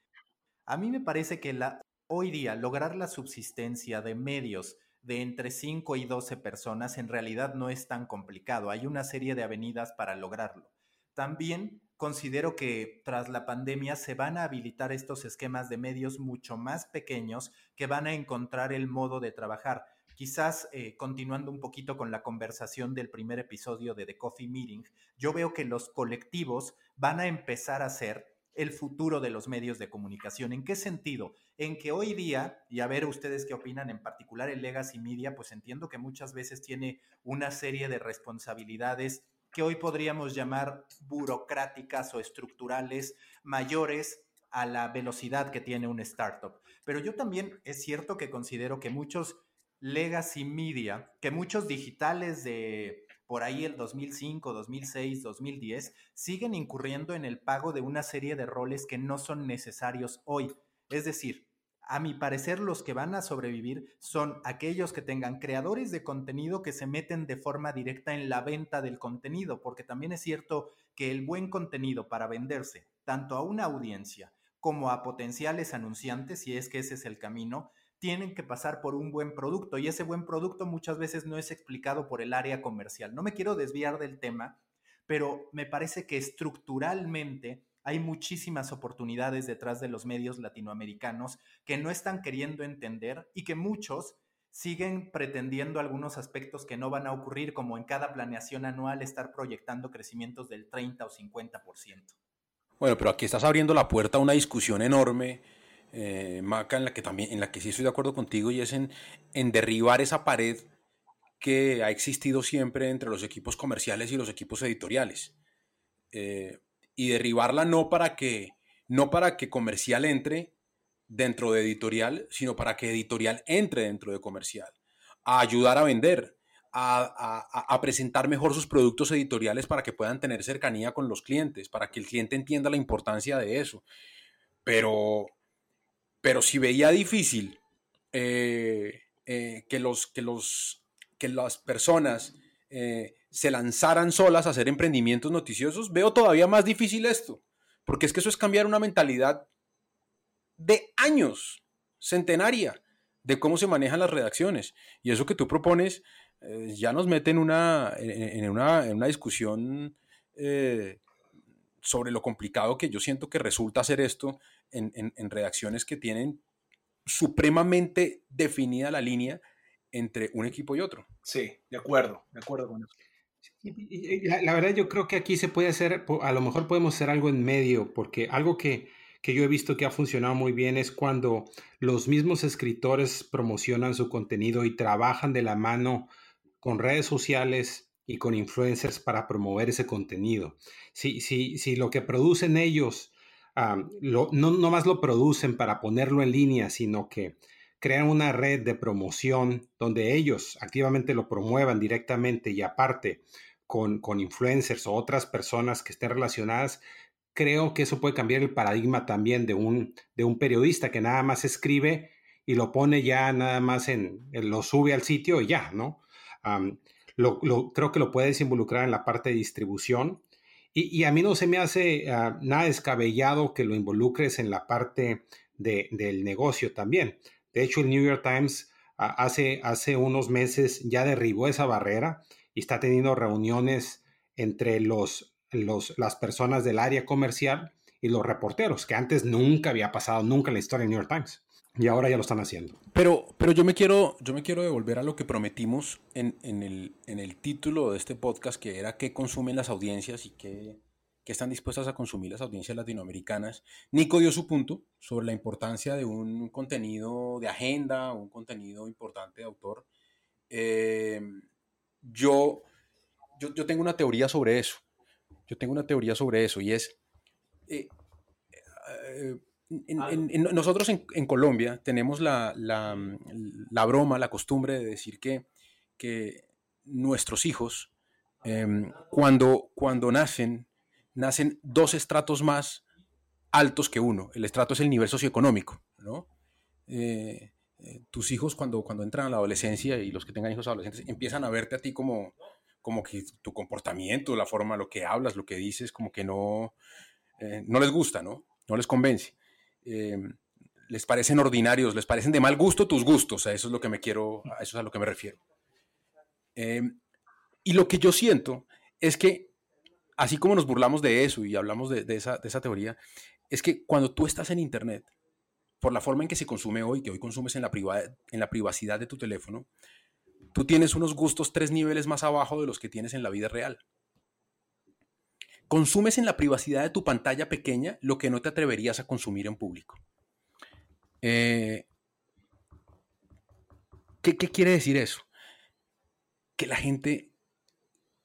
a mí me parece que la Hoy día, lograr la subsistencia de medios de entre 5 y 12 personas en realidad no es tan complicado. Hay una serie de avenidas para lograrlo. También considero que tras la pandemia se van a habilitar estos esquemas de medios mucho más pequeños que van a encontrar el modo de trabajar. Quizás eh, continuando un poquito con la conversación del primer episodio de The Coffee Meeting, yo veo que los colectivos van a empezar a ser el futuro de los medios de comunicación. ¿En qué sentido? En que hoy día, y a ver ustedes qué opinan, en particular el legacy media, pues entiendo que muchas veces tiene una serie de responsabilidades que hoy podríamos llamar burocráticas o estructurales mayores a la velocidad que tiene un startup. Pero yo también es cierto que considero que muchos legacy media, que muchos digitales de por ahí el 2005, 2006, 2010, siguen incurriendo en el pago de una serie de roles que no son necesarios hoy. Es decir, a mi parecer los que van a sobrevivir son aquellos que tengan creadores de contenido que se meten de forma directa en la venta del contenido, porque también es cierto que el buen contenido para venderse tanto a una audiencia como a potenciales anunciantes, si es que ese es el camino, tienen que pasar por un buen producto y ese buen producto muchas veces no es explicado por el área comercial. No me quiero desviar del tema, pero me parece que estructuralmente hay muchísimas oportunidades detrás de los medios latinoamericanos que no están queriendo entender y que muchos siguen pretendiendo algunos aspectos que no van a ocurrir, como en cada planeación anual estar proyectando crecimientos del 30 o 50%. Bueno, pero aquí estás abriendo la puerta a una discusión enorme eh, Maca, en la que también, en la que sí estoy de acuerdo contigo, y es en, en derribar esa pared que ha existido siempre entre los equipos comerciales y los equipos editoriales. Eh, y derribarla no para que no para que comercial entre dentro de editorial, sino para que editorial entre dentro de comercial, a ayudar a vender, a, a, presentar mejor sus productos editoriales para que puedan tener cercanía con los clientes, para que el cliente entienda la importancia de eso. Pero, pero si veía difícil eh, eh, que, los, que, los, que las personas eh, se lanzaran solas a hacer emprendimientos noticiosos, veo todavía más difícil esto, porque es que eso es cambiar una mentalidad de años, centenaria, de cómo se manejan las redacciones. Y eso que tú propones ya nos mete en una, en, una, en una discusión sobre lo complicado que yo siento que resulta hacer esto en, redacciones que tienen supremamente definida la línea entre un equipo y otro. Sí, de acuerdo, de acuerdo con eso. La, verdad yo creo que aquí se puede hacer, a lo mejor podemos hacer algo en medio, porque algo que, que yo he visto que ha funcionado muy bien es cuando los mismos escritores promocionan su contenido y trabajan de la mano con redes sociales y con influencers para promover ese contenido. Si, si, si lo que producen ellos no, no más lo producen para ponerlo en línea, sino que crean una red de promoción donde ellos activamente lo promuevan directamente y aparte con, con influencers o otras personas que estén relacionadas, creo que eso puede cambiar el paradigma también de un, de un periodista que nada más escribe y lo pone ya nada más en, lo sube al sitio y ya, ¿no? lo, creo que lo puedes involucrar en la parte de distribución y, a mí no se me hace ah, nada descabellado que lo involucres en la parte del negocio también. De hecho, el New York Times ah, hace, hace unos meses ya derribó esa barrera y está teniendo reuniones entre los, los, las personas del área comercial y los reporteros, que antes nunca había pasado, nunca en la historia del New York Times. Y ahora ya lo están haciendo. Pero, pero yo, me quiero, yo me quiero devolver a lo que prometimos en, en, el, en el título de este podcast, que era qué consumen las audiencias y qué, qué están dispuestas a consumir las audiencias latinoamericanas. Nico dio su punto sobre la importancia de un contenido de agenda, un contenido importante de autor. Eh, yo, yo, yo, tengo una teoría sobre eso. Yo tengo una teoría sobre eso y es... Eh, eh, nosotros en, Colombia tenemos la, broma, la costumbre de decir que, que nuestros hijos, em, cuando, cuando nacen, nacen dos estratos más altos que uno. El estrato es el nivel socioeconómico, ¿no? Eh, eh, tus hijos cuando, cuando entran a la adolescencia y los que tengan hijos adolescentes empiezan a verte a ti como, como que tu comportamiento, la forma, lo que hablas, lo que dices, como que no, eh, no les gusta, ¿no? No les convence. Eh, les parecen ordinarios, les parecen de mal gusto tus gustos, a eso es lo que me quiero, a eso es a lo que me refiero. Eh, y lo que yo siento es que, así como nos burlamos de eso y hablamos de, esa, teoría, es que cuando tú estás en Internet, por la forma en que se consume hoy, que hoy consumes en la privacidad de tu teléfono, tú tienes unos gustos tres niveles más abajo de los que tienes en la vida real consumes en la privacidad de tu pantalla pequeña lo que no te atreverías a consumir en público. Eh, ¿qué, quiere decir eso? Que la gente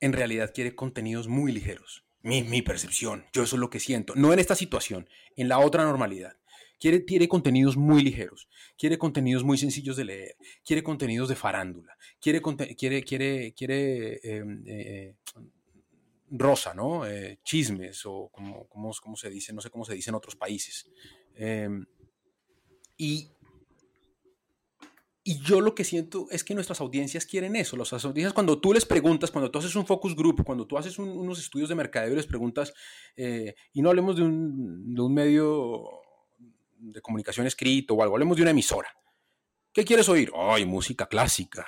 en realidad quiere contenidos muy ligeros. Mi, mi, percepción, yo eso es lo que siento. No en esta situación, en la otra normalidad. Quiere, quiere contenidos muy ligeros, quiere contenidos muy sencillos de leer, quiere contenidos de farándula, quiere, quiere, quiere, quiere em, eh, rosa, ¿no? Eh, chismes o como, se dice, no sé cómo se dice en otros países. Em, y, y yo lo que siento es que nuestras audiencias quieren eso. Las audiencias, cuando tú les preguntas, cuando tú haces un focus group, cuando tú haces unos estudios de mercadeo y les preguntas, eh, y no hablemos de un, de un medio de comunicación escrito o algo, hablemos de una emisora. ¿Qué quieres oír? Ay, música clásica.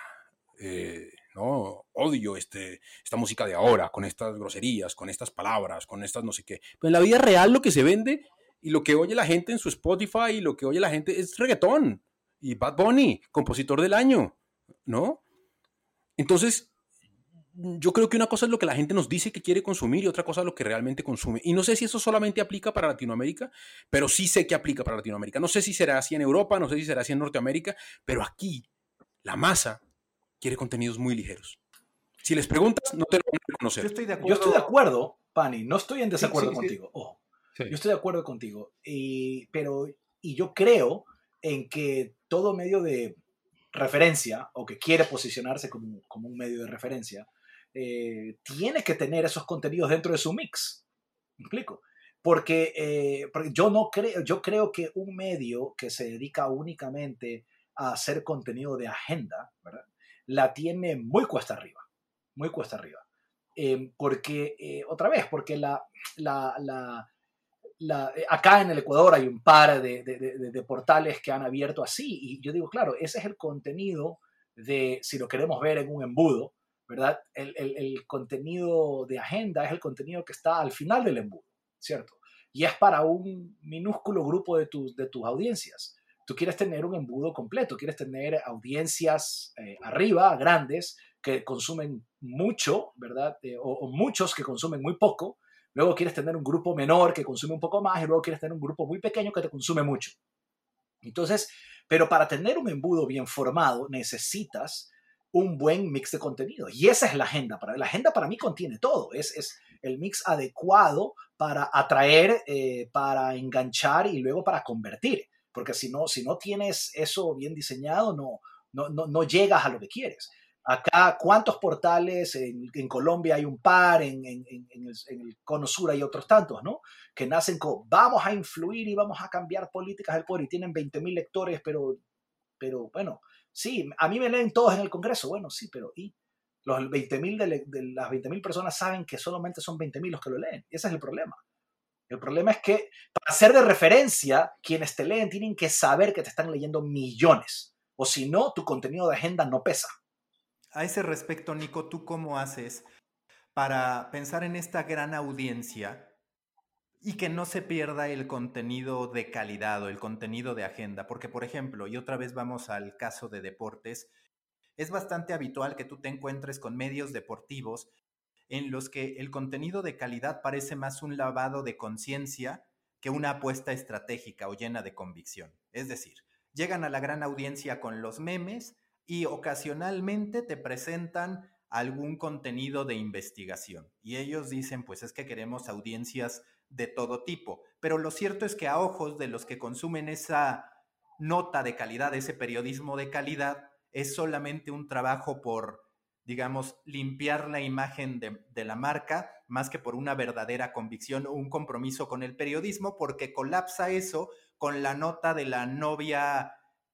Eh, no, odio este, esta música de ahora, con estas groserías, con estas palabras, con estas no sé qué. Pero en la vida real lo que se vende y lo que oye la gente en su Spotify y lo que oye la gente es reggaetón. Y Bad Bunny, compositor del año, ¿no? Entonces, yo creo que una cosa es lo que la gente nos dice que quiere consumir y otra cosa es lo que realmente consume. Y no sé si eso solamente aplica para Latinoamérica, pero sí sé que aplica para Latinoamérica. No sé si será así en Europa, no sé si será así en Norteamérica, pero aquí la masa quiere contenidos muy ligeros. Si les preguntas, no te lo van a reconocer. Yo estoy de acuerdo, yo estoy de acuerdo Pani, no estoy en desacuerdo contigo. Yo estoy de acuerdo contigo. Y, pero, y yo creo en que todo medio de referencia o que quiere posicionarse como, como un medio de referencia, eh, tiene que tener esos contenidos dentro de su mix. ¿Me explico? Porque, eh, porque, yo no creo, yo creo que un medio que se dedica únicamente a hacer contenido de agenda, ¿verdad? La tiene muy cuesta arriba, muy cuesta arriba. Eh, porque, otra vez, porque la, la, la, acá en el Ecuador hay un par de, de, de, portales que han abierto así, y yo digo, claro, ese es el contenido de, si lo queremos ver en un embudo, ¿verdad? El, el, contenido de agenda es el contenido que está al final del embudo, ¿cierto? Y es para un minúsculo grupo de, tus de tus audiencias. Tú quieres tener un embudo completo, quieres tener audiencias eh, arriba, grandes, que consumen mucho, ¿verdad? Eh, o, muchos que consumen muy poco. Luego quieres tener un grupo menor que consume un poco más y luego quieres tener un grupo muy pequeño que te consume mucho. Entonces, pero para tener un embudo bien formado necesitas un buen mix de contenido. Y esa es la agenda. Para, la agenda para mí contiene todo. Es, es el mix adecuado para atraer, eh, para enganchar y luego para convertir. Porque si no, si no tienes eso bien diseñado, no, no, no, no llegas a lo que quieres. Acá, ¿cuántos portales? En, en Colombia hay un par, en, en, el, en, el, Cono Sur hay otros tantos, ¿no? Que nacen con, vamos a influir y vamos a cambiar políticas del poder y tienen 20.000 lectores, pero, pero bueno, Sí, a mí me leen todos en el Congreso. Bueno, sí, pero ¿y? Los 20.000 de, de, las 20.000 personas saben que solamente son 20.000 los que lo leen. Ese es el problema. El problema es que para ser de referencia, quienes te leen tienen que saber que te están leyendo millones. O si no, tu contenido de agenda no pesa. A ese respecto, Nico, ¿tú cómo haces para pensar en esta gran audiencia y que no se pierda el contenido de calidad o el contenido de agenda, porque por ejemplo, y otra vez vamos al caso de deportes, es bastante habitual que tú te encuentres con medios deportivos en los que el contenido de calidad parece más un lavado de conciencia que una apuesta estratégica o llena de convicción. Es decir, llegan a la gran audiencia con los memes y ocasionalmente te presentan algún contenido de investigación. Y ellos dicen, pues es que queremos audiencias de todo tipo. Pero lo cierto es que a ojos de los que consumen esa nota de calidad, ese periodismo de calidad, es solamente un trabajo por, digamos, limpiar la imagen de, la marca, más que por una verdadera convicción o un compromiso con el periodismo, porque colapsa eso con la nota de la novia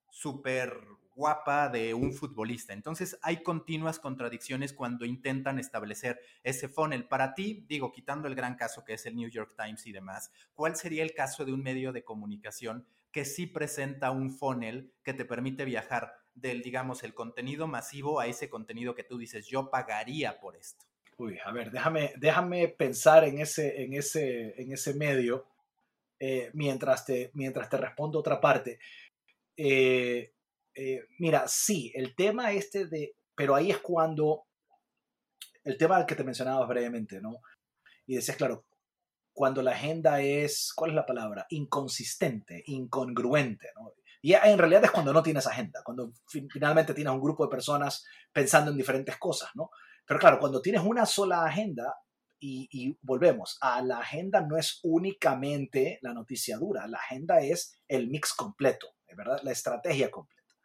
súper guapa de un futbolista. Entonces hay continuas contradicciones cuando intentan establecer ese funnel. Para ti, digo, quitando el gran caso que es el New York Times y demás, ¿cuál sería el caso de un medio de comunicación que sí presenta un funnel que te permite viajar del, digamos, el contenido masivo a ese contenido que tú dices, yo pagaría por esto? Uy, a ver, déjame, déjame pensar en ese, en ese, en ese medio eh, mientras, te, mientras te respondo otra parte. Eh, eh, mira, sí, el tema este de, pero ahí es cuando, el tema que te mencionabas brevemente, ¿no? Y decías, claro, cuando la agenda es, ¿cuál es la palabra? Inconsistente, incongruente. ¿no? Y en realidad es cuando no tienes agenda, cuando finalmente tienes un grupo de personas pensando en diferentes cosas, ¿no? Pero claro, cuando tienes una sola agenda, y, volvemos, a la agenda no es únicamente la noticia dura, la agenda es el mix completo, ¿verdad? La estrategia completa.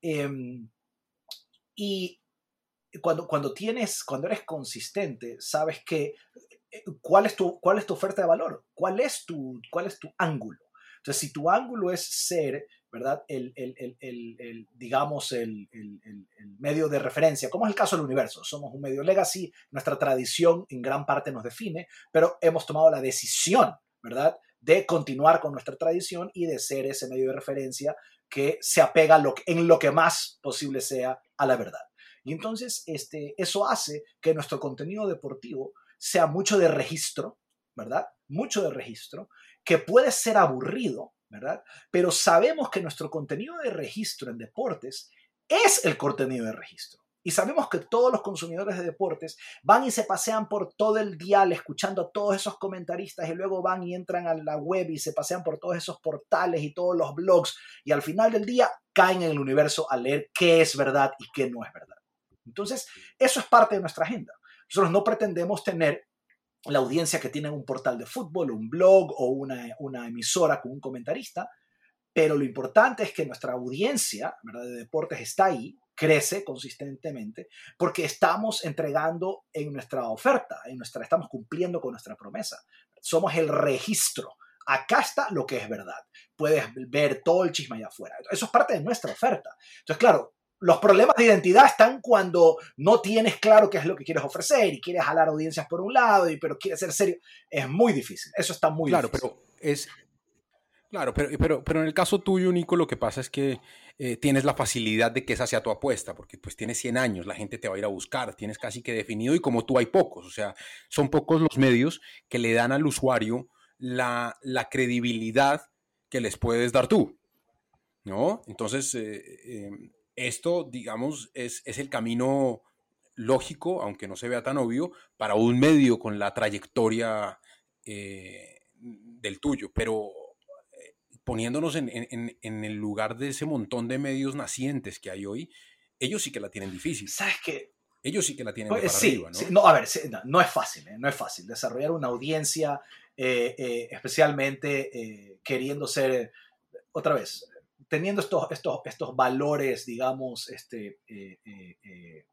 Em, y cuando, cuando tienes, cuando eres consistente, sabes que eh, cuál es tu, cuál es tu oferta de valor, cuál es tu, cuál es tu ángulo. Entonces, si tu ángulo es ser ¿verdad? El, el, el, el digamos, el, medio de referencia, como es el caso del universo. Somos un medio legacy, nuestra tradición en gran parte nos define, pero hemos tomado la decisión, ¿verdad?, de continuar con nuestra tradición y de ser ese medio de referencia que se apega en lo que más posible sea a la verdad. Y entonces este, eso hace que nuestro contenido deportivo sea mucho de registro, ¿verdad? Mucho de registro, que puede ser aburrido, ¿verdad? Pero sabemos que nuestro contenido de registro en deportes es el contenido de registro. Y sabemos que todos los consumidores de deportes van y se pasean por todo el dial escuchando a todos esos comentaristas y luego van y entran a la web y se pasean por todos esos portales y todos los blogs y al final del día caen en el universo a leer qué es verdad y qué no es verdad. Entonces, eso es parte de nuestra agenda. Nosotros no pretendemos tener la audiencia que tiene un portal de fútbol, un blog o una, una emisora con un comentarista, pero lo importante es que nuestra audiencia ¿verdad? de deportes está ahí, crece consistentemente, porque estamos entregando en nuestra oferta, en nuestra, estamos cumpliendo con nuestra promesa. Somos el registro. Acá está lo que es verdad. Puedes ver todo el chisme allá afuera. Eso es parte de nuestra oferta. Entonces, claro, los problemas de identidad están cuando no tienes claro qué es lo que quieres ofrecer y quieres jalar audiencias por un lado, y, pero quieres ser serio. Es muy difícil. Eso está muy claro, difícil. Claro, pero es. Claro, pero, pero, pero en el caso tuyo, Nico, lo que pasa es que eh, tienes la facilidad de que esa sea tu apuesta, porque pues tienes 100 años, la gente te va a ir a buscar, tienes casi que definido y como tú hay pocos, o sea, son pocos los medios que le dan al usuario la, la credibilidad que les puedes dar tú, ¿no? Entonces, eh, eh, esto, digamos, es, el camino lógico, aunque no se vea tan obvio, para un medio con la trayectoria eh, del tuyo. Pero eh, poniéndonos en, el lugar de ese montón de medios nacientes que hay hoy, ellos sí que la tienen difícil. ¿Sabes qué? Ellos sí que la tienen pues, para arriba, ¿no? ¿no? a ver, no, es fácil, ¿eh? no es fácil desarrollar una audiencia, especialmente queriendo ser, otra vez, teniendo estos, estos, estos valores, digamos, este, eh, eh, eh,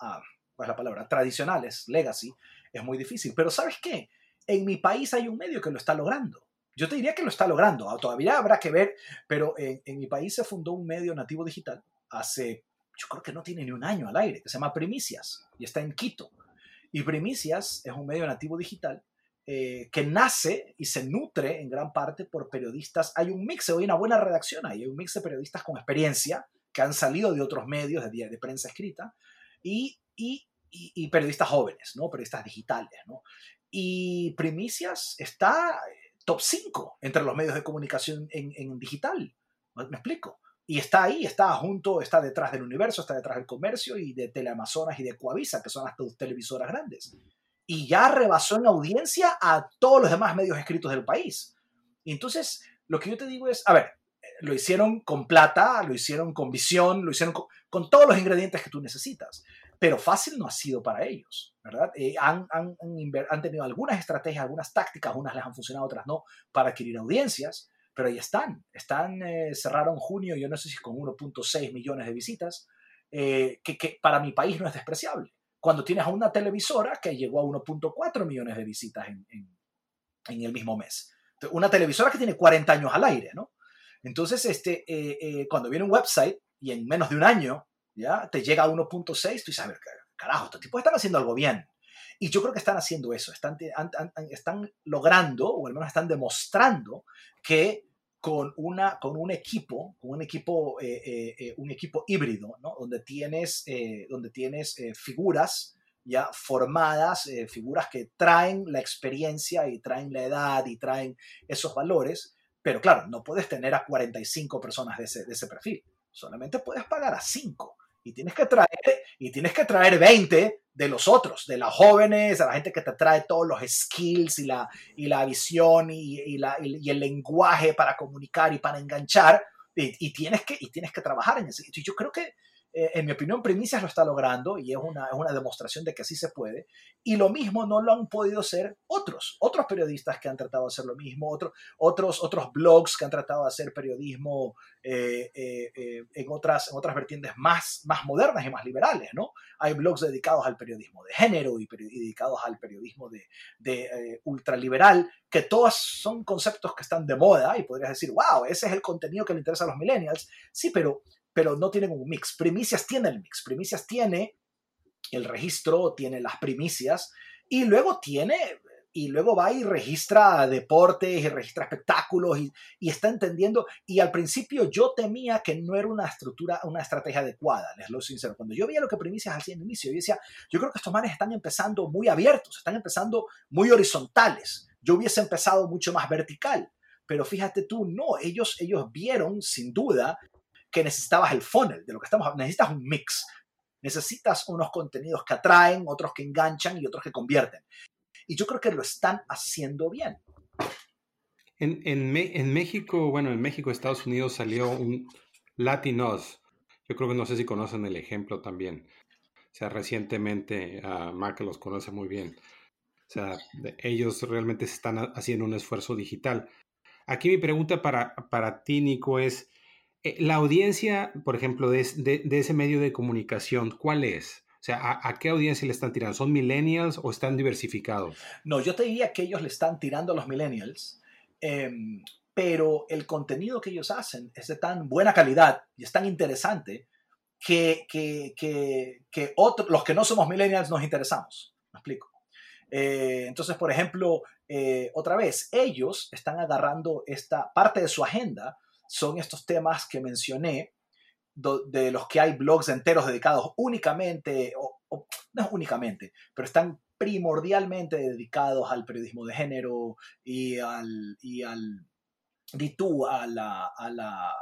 ah, ¿cuál es la palabra? Tradicionales, legacy, es muy difícil. Pero ¿sabes qué? En mi país hay un medio que lo está logrando. Yo te diría que lo está logrando. Ah, todavía habrá que ver, pero en, en mi país se fundó un medio nativo digital hace, yo creo que no tiene ni un año al aire, que se llama Primicias y está en Quito. Y Primicias es un medio nativo digital eh, que nace y se nutre en gran parte por periodistas. Hay un mix, hay una buena redacción hay un mix de periodistas con experiencia que han salido de otros medios de, de prensa escrita y, periodisistas jóvenes, ¿no? periodistas digitales. ¿no? Y Primicias está top 5 entre los medios de comunicación en, en digital. ¿Me explico? Y está ahí, está junto, está detrás del universo, está detrás del comercio y de Teleamazonas y de Coavisa, que son las dos televisoras grandes y ya rebasó en audiencia a todos los demás medios escritos del país. Entonces, lo que yo te digo es, a ver, lo hicieron con plata, lo hicieron con visión, lo hicieron con, todos los ingredientes que tú necesitas, pero fácil no ha sido para ellos, ¿verdad? Eh, han, han, han, tenido algunas estrategias, algunas tácticas, unas les han funcionado, otras no, para adquirir audiencias, pero ahí están, están, eh, cerraron junio, yo no sé si con 1.6 millones de visitas, eh, que para mi país no es despreciable cuando tienes a una televisora que llegó a 1.4 millones de visitas en, en, el mismo mes. Una televisora que tiene 40 años al aire, ¿no? Entonces, este, eh, eh, cuando viene un website y en menos de un año ya te llega a 1.6, tú dices, carajo, estos tipos están haciendo algo bien. Y yo creo que están haciendo eso, están, están logrando, o al menos están demostrando que con, una, con un equipo, con un equipo, eh, eh, eh, un equipo híbrido, ¿no? donde tienes, donde tienes figuras ya formadas, figuras que traen la experiencia y traen la edad y traen esos valores, pero claro, no puedes tener a 45 personas de ese, de ese perfil, solamente puedes pagar a 5 y tienes que traer, y tienes que traer 20 de los otros, de los jóvenes, de la gente que te trae todos los skills y la, y la visión y, la, y el lenguaje para comunicar y para enganchar, y, tienes, que, y tienes que trabajar en eso. Yo creo que eh, en mi opinión, Primicias lo está logrando y es una, es una demostración de que así se puede. Y lo mismo no lo han podido hacer otros, otros periodistas que han tratado de hacer lo mismo, otros otros, otros blogs que han tratado de hacer periodismo eh, eh, en, otras, en otras vertientes más, más modernas y más liberales, ¿no? Hay blogs dedicados al periodismo de género y, dedicados al periodismo de, de ultraliberal, que todos son conceptos que están de moda y podrías decir, wow, ese es el contenido que le interesa a los millennials. Sí, pero pero no tienen un mix. Primicias tiene el mix. Primicias tiene el registro, tiene las primicias y luego tiene y luego va y registra deportes y registra espectáculos y, está entendiendo. Y al principio yo temía que no era una estructura, una estrategia adecuada, les lo sincero. Cuando yo veía lo que Primicias hacía en el inicio, yo decía, yo creo que estos manes están empezando muy abiertos, están empezando muy horizontales. Yo hubiese empezado mucho más vertical. Pero fíjate tú, no, ellos, ellos vieron sin duda que necesitabas el funnel, de lo que estamos necesitas un mix. Necesitas unos contenidos que atraen, otros que enganchan y otros que convierten. Y yo creo que lo están haciendo bien. En, en, México, bueno, en México, Estados Unidos salió un Latinos. Yo creo que no sé si conocen el ejemplo también. O sea, recientemente uh, Mark los conoce muy bien. O sea, ellos realmente están haciendo un esfuerzo digital. Aquí mi pregunta para, para ti, Nico, es, eh, la audiencia, por ejemplo, de, ese medio de comunicación, ¿cuál es? O sea, ¿a, qué audiencia le están tirando? ¿Son millennials o están diversificados? No, yo te diría que ellos le están tirando a los millennials, em, pero el contenido que ellos hacen es de tan buena calidad y es tan interesante que, que, que, los que no somos millennials nos interesamos. ¿Me explico? Eh, entonces, por ejemplo, eh, otra vez, ellos están agarrando esta parte de su agenda son estos temas que mencioné, de los que hay blogs enteros dedicados únicamente, o, no únicamente, pero están primordialmente dedicados al periodismo de género y al, y al tú, a la, a la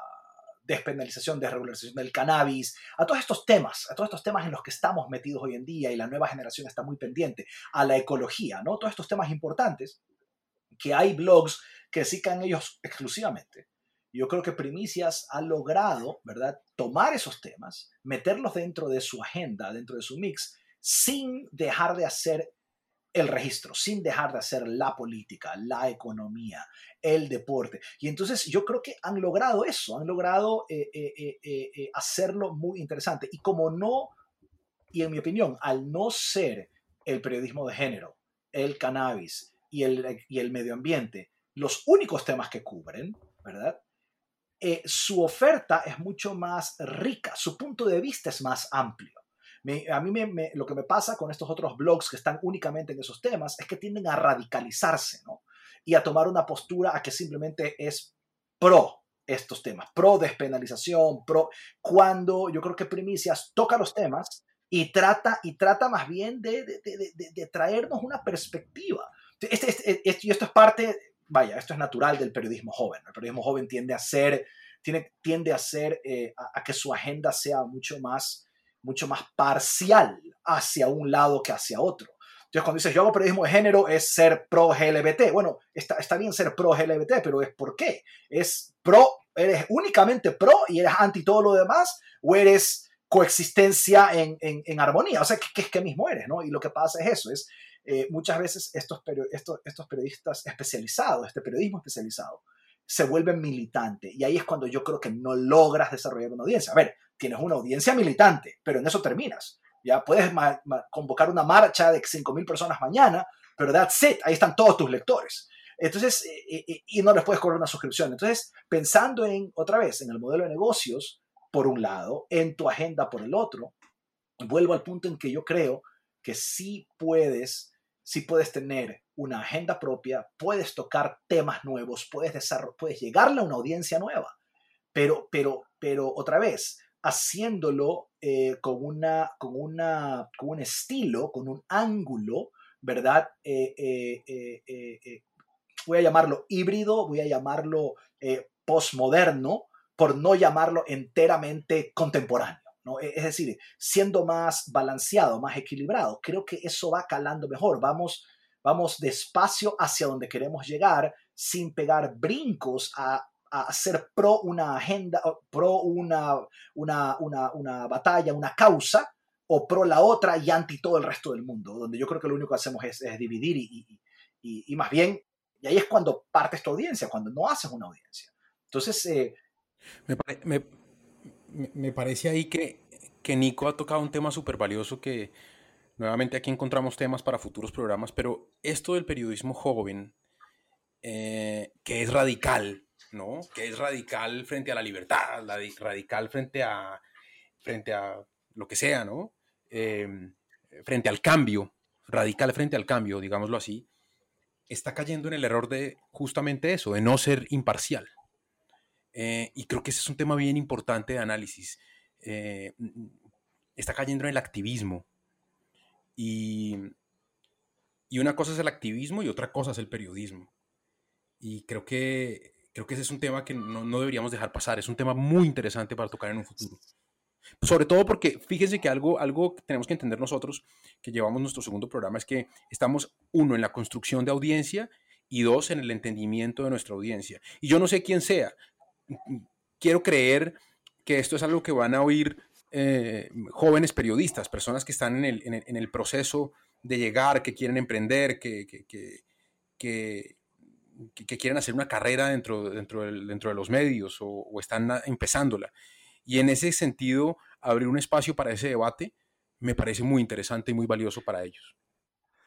despenalización, desregularización del cannabis, a todos estos temas, a todos estos temas en los que estamos metidos hoy en día y la nueva generación está muy pendiente, a la ecología, ¿no? Todos estos temas importantes que hay blogs que dedican ellos exclusivamente yo creo que Primicias ha logrado, ¿verdad?, tomar esos temas, meterlos dentro de su agenda, dentro de su mix, sin dejar de hacer el registro, sin dejar de hacer la política, la economía, el deporte. Y entonces yo creo que han logrado eso, han logrado eh, eh, eh, hacerlo muy interesante. Y como no, y en mi opinión, al no ser el periodismo de género, el cannabis y el, y el medio ambiente los únicos temas que cubren, ¿verdad? Eh, su oferta es mucho más rica, su punto de vista es más amplio. a mí me, lo que me pasa con estos otros blogs que están únicamente en esos temas es que tienden a radicalizarse ¿no? y a tomar una postura a que simplemente es pro estos temas, pro despenalización, pro, cuando yo creo que Primicias toca los temas y trata, y trata más bien de, traernos una perspectiva. Este, este, este, y esto es parte vaya, esto es natural del periodismo joven. El periodismo joven tiende a ser, tiene, tiende a, ser eh, a, que su agenda sea mucho más, mucho más parcial hacia un lado que hacia otro. Entonces, cuando dices yo hago periodismo de género, es ser pro GLBT. Bueno, está, está bien ser pro GLBT, pero es por qué. ¿Es pro, eres únicamente pro y eres anti todo lo demás? ¿O eres coexistencia en, en, en armonía? O sea, ¿qué, qué, qué mismo eres? ¿no? Y lo que pasa es eso, es eh, muchas veces estos, estos, estos periodistas especializados, este periodismo especializado, se vuelven militante. Y ahí es cuando yo creo que no logras desarrollar una audiencia. A ver, tienes una audiencia militante, pero en eso terminas. Ya puedes convocar una marcha de 5.000 personas mañana, pero that's it, ahí están todos tus lectores. Entonces, eh, eh, y no les puedes cobrar una suscripción. Entonces, pensando en, otra vez, en el modelo de negocios, por un lado, en tu agenda por el otro, vuelvo al punto en que yo creo que sí puedes si puedes tener una agenda propia, puedes tocar temas nuevos, puedes, puedes llegarle a una audiencia nueva, pero, pero, pero otra vez, haciéndolo eh, con, una, con, una, con un estilo, con un ángulo, ¿verdad? Eh, eh, voy a llamarlo híbrido, voy a llamarlo postmoderno, por no llamarlo enteramente contemporáneo. ¿No? E, es decir, siendo más balanceado, más equilibrado. Creo que eso va calando mejor. Vamos, vamos despacio hacia donde queremos llegar sin pegar brincos a, a ser pro una agenda, pro una, una, una, una batalla, una causa, o pro la otra y anti todo el resto del mundo, donde yo creo que lo único que hacemos es, dividir y, y, y, más bien, y ahí es cuando parte esta audiencia, cuando no haces una audiencia. Entonces... Eh, me, me, parece ahí que, que Nico ha tocado un tema súper valioso que nuevamente aquí encontramos temas para futuros programas, pero esto del periodismo joven, eh, que es radical, ¿no? Que es radical frente a la libertad, radical frente a, frente a lo que sea, ¿no? Em, frente al cambio, radical frente al cambio, digámoslo así, está cayendo en el error de justamente eso, de no ser imparcial. Eh, y creo que ese es un tema bien importante de análisis. Eh, está cayendo en el activismo. Y, y, una cosa es el activismo y otra cosa es el periodismo. Y creo que, creo que ese es un tema que no, no deberíamos dejar pasar. Es un tema muy interesante para tocar en un futuro. Sobre todo porque fíjense que algo, algo que tenemos que entender nosotros, que llevamos nuestro segundo programa, es que estamos, uno, en la construcción de audiencia y dos, en el entendimiento de nuestra audiencia. Y yo no sé quién sea, quiero creer que esto es algo que van a oír eh, jóvenes periodistas, personas que están en el, en, el, proceso de llegar, que quieren emprender, que, que, que, que quieren hacer una carrera dentro, dentro, dentro de los medios o, o, están empezándola. Y en ese sentido, abrir un espacio para ese debate me parece muy interesante y muy valioso para ellos.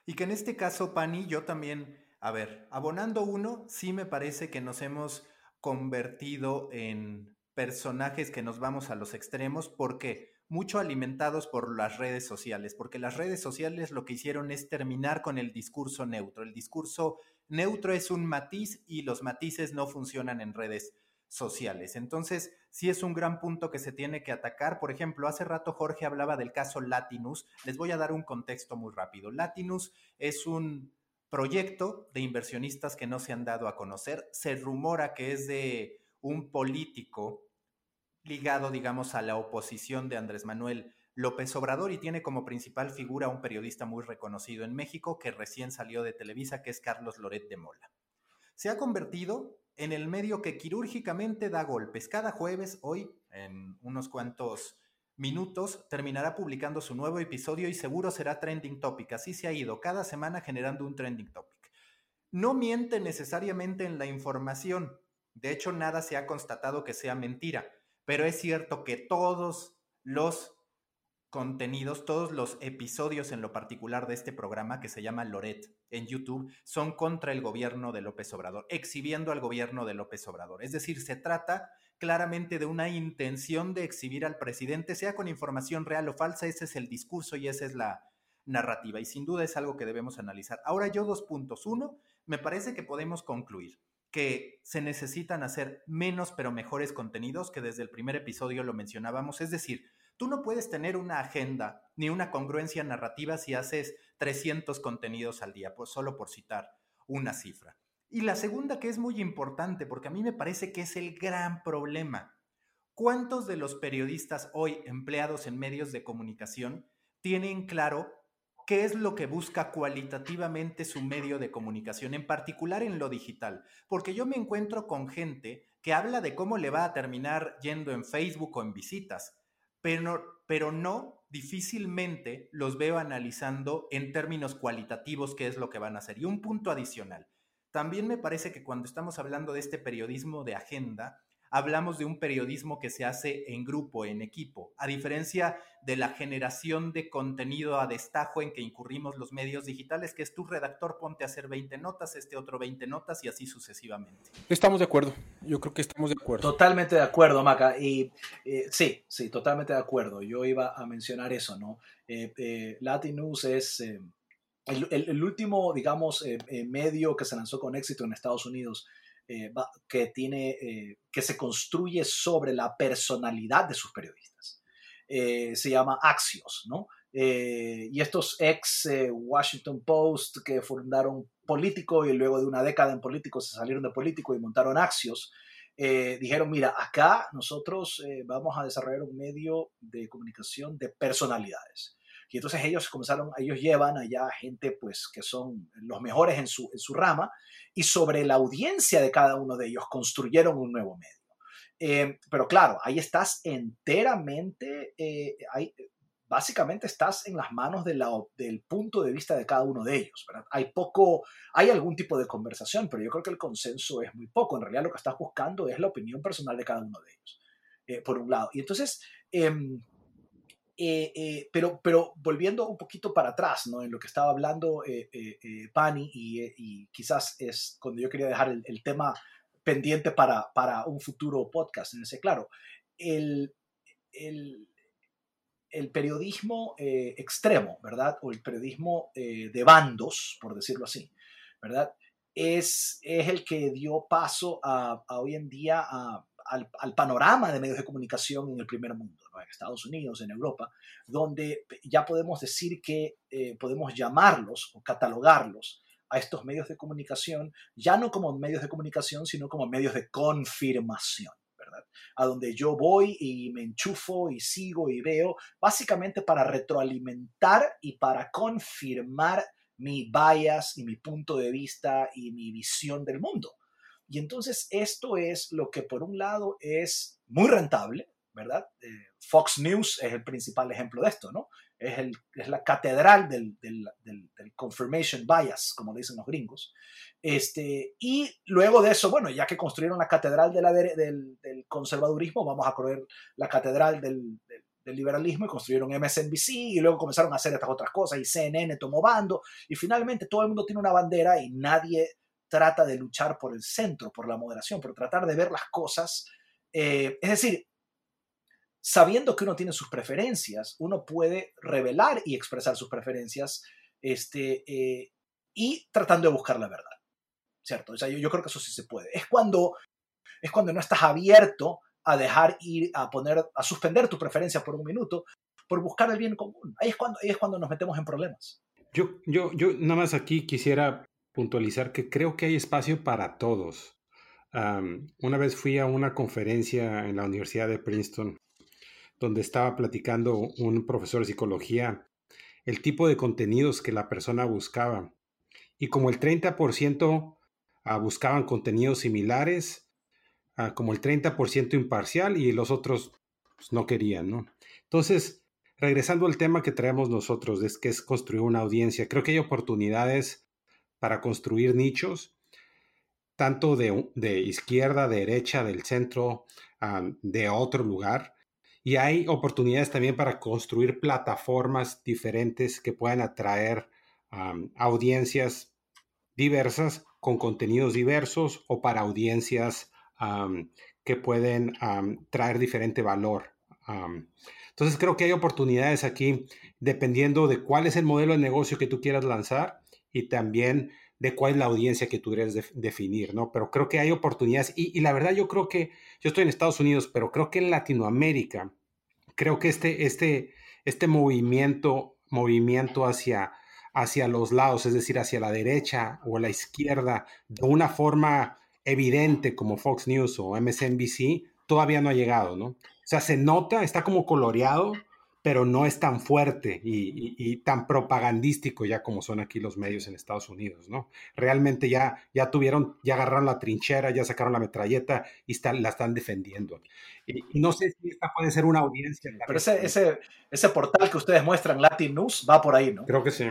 Y que en este caso, Pani, yo también, a ver, abonando uno, sí me parece que nos hemos convertido en personajes que nos vamos a los extremos porque mucho alimentados por las redes sociales, porque las redes sociales lo que hicieron es terminar con el discurso neutro. El discurso neutro es un matiz y los matices no funcionan en redes sociales. Entonces, sí es un gran punto que se tiene que atacar. Por ejemplo, hace rato Jorge hablaba del caso Latinus. Les voy a dar un contexto muy rápido. Latinus es un proyecto de inversionistas que no se han dado a conocer. Se rumora que es de un político ligado, digamos, a la oposición de Andrés Manuel López Obrador y tiene como principal figura un periodista muy reconocido en México que recién salió de Televisa, que es Carlos Loret de Mola. Se ha convertido en el medio que quirúrgicamente da golpes. Cada jueves, hoy, en unos cuantos minutos terminará publicando su nuevo episodio y seguro será trending topic. Así se ha ido cada semana generando un trending topic. No miente necesariamente en la información. De hecho, nada se ha constatado que sea mentira. Pero es cierto que todos los contenidos, todos los episodios en lo particular de este programa que se llama Loret en YouTube son contra el gobierno de López Obrador, exhibiendo al gobierno de López Obrador. Es decir, se trata claramente de una intención de exhibir al presidente, sea con información real o falsa, ese es el discurso y esa es la narrativa y sin duda es algo que debemos analizar. Ahora yo dos puntos. Uno, me parece que podemos concluir que se necesitan hacer menos pero mejores contenidos, que desde el primer episodio lo mencionábamos, es decir, tú no puedes tener una agenda ni una congruencia narrativa si haces 300 contenidos al día, pues solo por citar una cifra. Y la segunda que es muy importante, porque a mí me parece que es el gran problema. ¿Cuántos de los periodistas hoy empleados en medios de comunicación tienen claro qué es lo que busca cualitativamente su medio de comunicación, en particular en lo digital? Porque yo me encuentro con gente que habla de cómo le va a terminar yendo en Facebook o en visitas, pero, pero no difícilmente los veo analizando en términos cualitativos qué es lo que van a hacer. Y un punto adicional. También me parece que cuando estamos hablando de este periodismo de agenda, hablamos de un periodismo que se hace en grupo, en equipo, a diferencia de la generación de contenido a destajo en que incurrimos los medios digitales, que es tu redactor, ponte a hacer 20 notas, este otro 20 notas y así sucesivamente. Estamos de acuerdo, yo creo que estamos de acuerdo. Totalmente de acuerdo, Maca, y eh, sí, sí, totalmente de acuerdo. Yo iba a mencionar eso, ¿no? Eh, eh, Latinus es el, último, digamos, eh, eh, medio que se lanzó con éxito en Estados Unidos, eh, que, tiene, que se construye sobre la personalidad de sus periodistas. se llama Axios, ¿no? y estos ex Washington Post que fundaron político y luego de una década en político se salieron de político y montaron Axios, dijeron, mira, acá nosotros vamos a desarrollar un medio de comunicación de personalidades. Y entonces ellos comenzaron, ellos llevan allá gente pues que son los mejores en su, en su rama y sobre la audiencia de cada uno de ellos construyeron un nuevo medio. Eh, pero claro, ahí estás enteramente, eh, básicamente estás en las manos de la, del punto de vista de cada uno de ellos. Hay poco, hay algún tipo de conversación, pero yo creo que el consenso es muy poco. En realidad lo que estás buscando es la opinión personal de cada uno de ellos, eh, por un lado. Y entonces, em, eh, eh, pero, pero volviendo un poquito para atrás, ¿no? En lo que estaba hablando eh, Pani, y, quizás es cuando yo quería dejar el, tema pendiente para, para, un futuro podcast. En ese, claro, el, el, el periodismo extremo, ¿verdad? O el periodismo de bandos, por decirlo así, ¿verdad? Es, es el que dio paso a, a hoy en día a al, panorama de medios de comunicación en el primer mundo, en Estados Unidos, en Europa, donde ya podemos decir que eh, podemos llamarlos o catalogarlos a estos medios de comunicación, ya no como medios de comunicación, sino como medios de confirmación. ¿verdad? A donde yo voy y me enchufo y sigo y veo, básicamente para retroalimentar y para confirmar mi bias y mi punto de vista y mi visión del mundo. Y entonces esto es lo que por un lado es muy rentable, ¿verdad? Eh, Fox News es el principal ejemplo de esto, ¿no? Es, el, es la catedral del, del, del, confirmation bias, como dicen los gringos. Este, y luego de eso, bueno, ya que construyeron la catedral de del, conservadurismo, vamos a correr la catedral del, liberalismo y construyeron MSNBC y luego comenzaron a hacer estas otras cosas y CNN tomó bando y finalmente todo el mundo tiene una bandera y nadie trata de luchar por el centro, por la moderación, por tratar de ver las cosas. Eh, es decir, sabiendo que uno tiene sus preferencias, uno puede revelar y expresar sus preferencias este, eh, y tratando de buscar la verdad. ¿Cierto? O sea, yo, creo que eso sí se puede. Es cuando, es cuando no estás abierto a dejar ir, a poner, a suspender tu preferencia por un minuto, por buscar el bien común. Ahí es cuando, ahí es cuando nos metemos en problemas. Yo, yo, yo nada más aquí quisiera puntualizar que creo que hay espacio para todos. una vez fui a una conferencia en la Universidad de Princeton donde estaba platicando un profesor de psicología el tipo de contenidos que la persona buscaba. Y como el 30% ah, buscaban contenidos similares, ah, como el 30% imparcial y los otros pues, no querían, ¿no? Entonces, regresando al tema que traemos nosotros, es que es construir una audiencia, creo que hay oportunidades para construir nichos, tanto de, izquierda, derecha, del centro, de otro lugar. Y hay oportunidades también para construir plataformas diferentes que puedan atraer audiencias diversas con contenidos diversos o para audiencias que pueden traer diferente valor. entonces creo que hay oportunidades aquí dependiendo de cuál es el modelo de negocio que tú quieras lanzar y también de cuál es la audiencia que tú quieres definir, ¿no? Pero creo que hay oportunidades y, la verdad yo creo que, yo estoy en Estados Unidos, pero creo que en Latinoamérica, creo que este, este, este movimiento, movimiento hacia, hacia los lados, es decir, hacia la derecha o la izquierda, de una forma evidente como Fox News o MSNBC, todavía no ha llegado, ¿no? O sea, se nota, está como coloreado, pero no es tan fuerte y, tan propagandístico ya como son aquí los medios en Estados Unidos, ¿no? Realmente ya, ya tuvieron, ya agarraron la trinchera, ya sacaron la metralleta y la están defendiendo. Y, no sé si esta puede ser una audiencia. Pero ese, ese, ese portal que ustedes muestran, Latin News, va por ahí, ¿no? Creo que sí.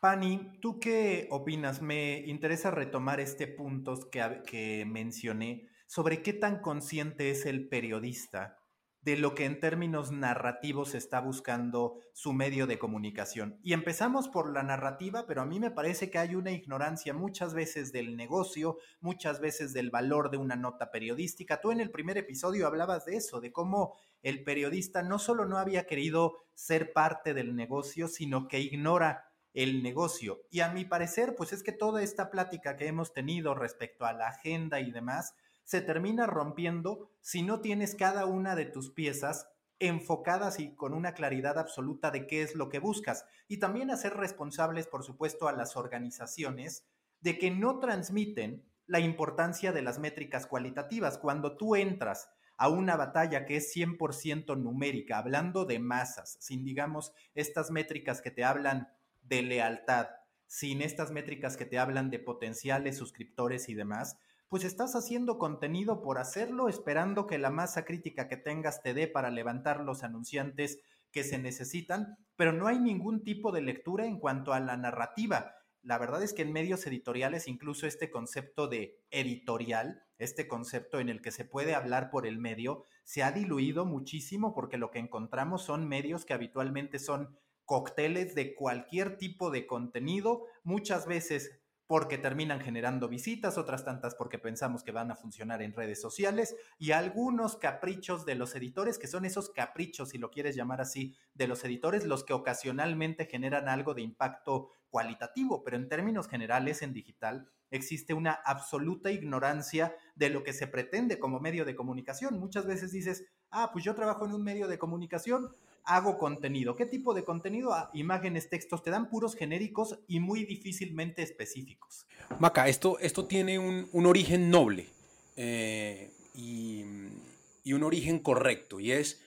Pani, ¿tú qué opinas? Me interesa retomar este punto que, que mencioné sobre qué tan consciente es el periodista de lo que en términos narrativos está buscando su medio de comunicación. Y empezamos por la narrativa, pero a mí me parece que hay una ignorancia muchas veces del negocio, muchas veces del valor de una nota periodística. Tú en el primer episodio hablabas de eso, de cómo el periodista no solo no había querido ser parte del negocio, sino que ignora el negocio. Y a mi parecer, pues es que toda esta plática que hemos tenido respecto a la agenda y demás, se termina rompiendo si no tienes cada una de tus piezas enfocadas y con una claridad absoluta de qué es lo que buscas. Y también hacer responsables, por supuesto, a las organizaciones de que no transmiten la importancia de las métricas cualitativas. Cuando tú entras a una batalla que es 100% numérica, hablando de masas, sin digamos estas métricas que te hablan de lealtad, sin estas métricas que te hablan de potenciales suscriptores y demás, pues estás haciendo contenido por hacerlo, esperando que la masa crítica que tengas te dé para levantar los anunciantes que se necesitan, pero no hay ningún tipo de lectura en cuanto a la narrativa. La verdad es que en medios editoriales incluso este concepto de editorial, este concepto en el que se puede hablar por el medio, se ha diluido muchísimo porque lo que encontramos son medios que habitualmente son cócteles de cualquier tipo de contenido, muchas veces porque terminan generando visitas, otras tantas porque pensamos que van a funcionar en redes sociales y algunos caprichos de los editores, que son esos caprichos, si lo quieres llamar así, de los editores, los que ocasionalmente generan algo de impacto cualitativo, pero en términos generales en digital existe una absoluta ignorancia de lo que se pretende como medio de comunicación. Muchas veces dices, ah, pues yo trabajo en un medio de comunicación, hago contenido. ¿Qué tipo de contenido? Ah, imágenes, textos, te dan puros genéricos y muy difícilmente específicos. Maca, esto, esto tiene un, origen noble eh, y, un origen correcto, y es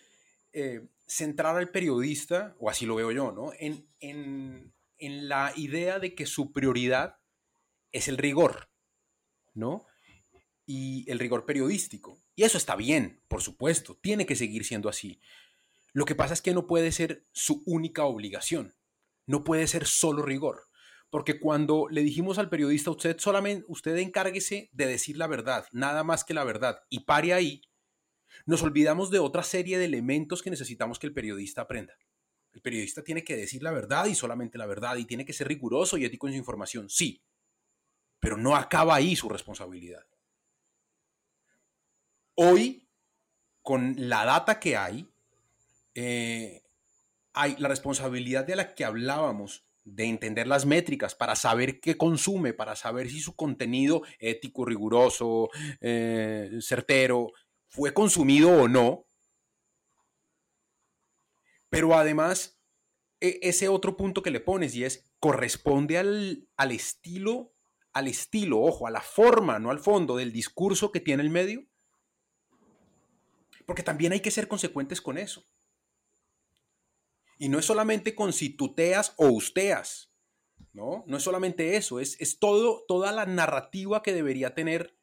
eh, centrar al periodista, o así lo veo yo, ¿no? En, en, en la idea de que su prioridad es el rigor, ¿no? Y el rigor periodístico. Y eso está bien, por supuesto, tiene que seguir siendo así. Lo que pasa es que no puede ser su única obligación, no puede ser solo rigor, porque cuando le dijimos al periodista, usted solamente, usted encárguese de decir la verdad, nada más que la verdad, y pare ahí, nos olvidamos de otra serie de elementos que necesitamos que el periodista aprenda. El periodista tiene que decir la verdad y solamente la verdad, y tiene que ser riguroso y ético en su información, sí, pero no acaba ahí su responsabilidad. Hoy, con la data que hay, eh, hay la responsabilidad de la que hablábamos, de entender las métricas para saber qué consume, para saber si su contenido ético, riguroso, eh, certero, fue consumido o no. Pero además, e, ese otro punto que le pones y es, corresponde al, al estilo, al estilo, ojo, a la forma, no al fondo del discurso que tiene el medio. Porque también hay que ser consecuentes con eso. Y no es solamente con si tuteas o usteas, ¿no? No es solamente eso, es, es todo, toda la narrativa que debería tener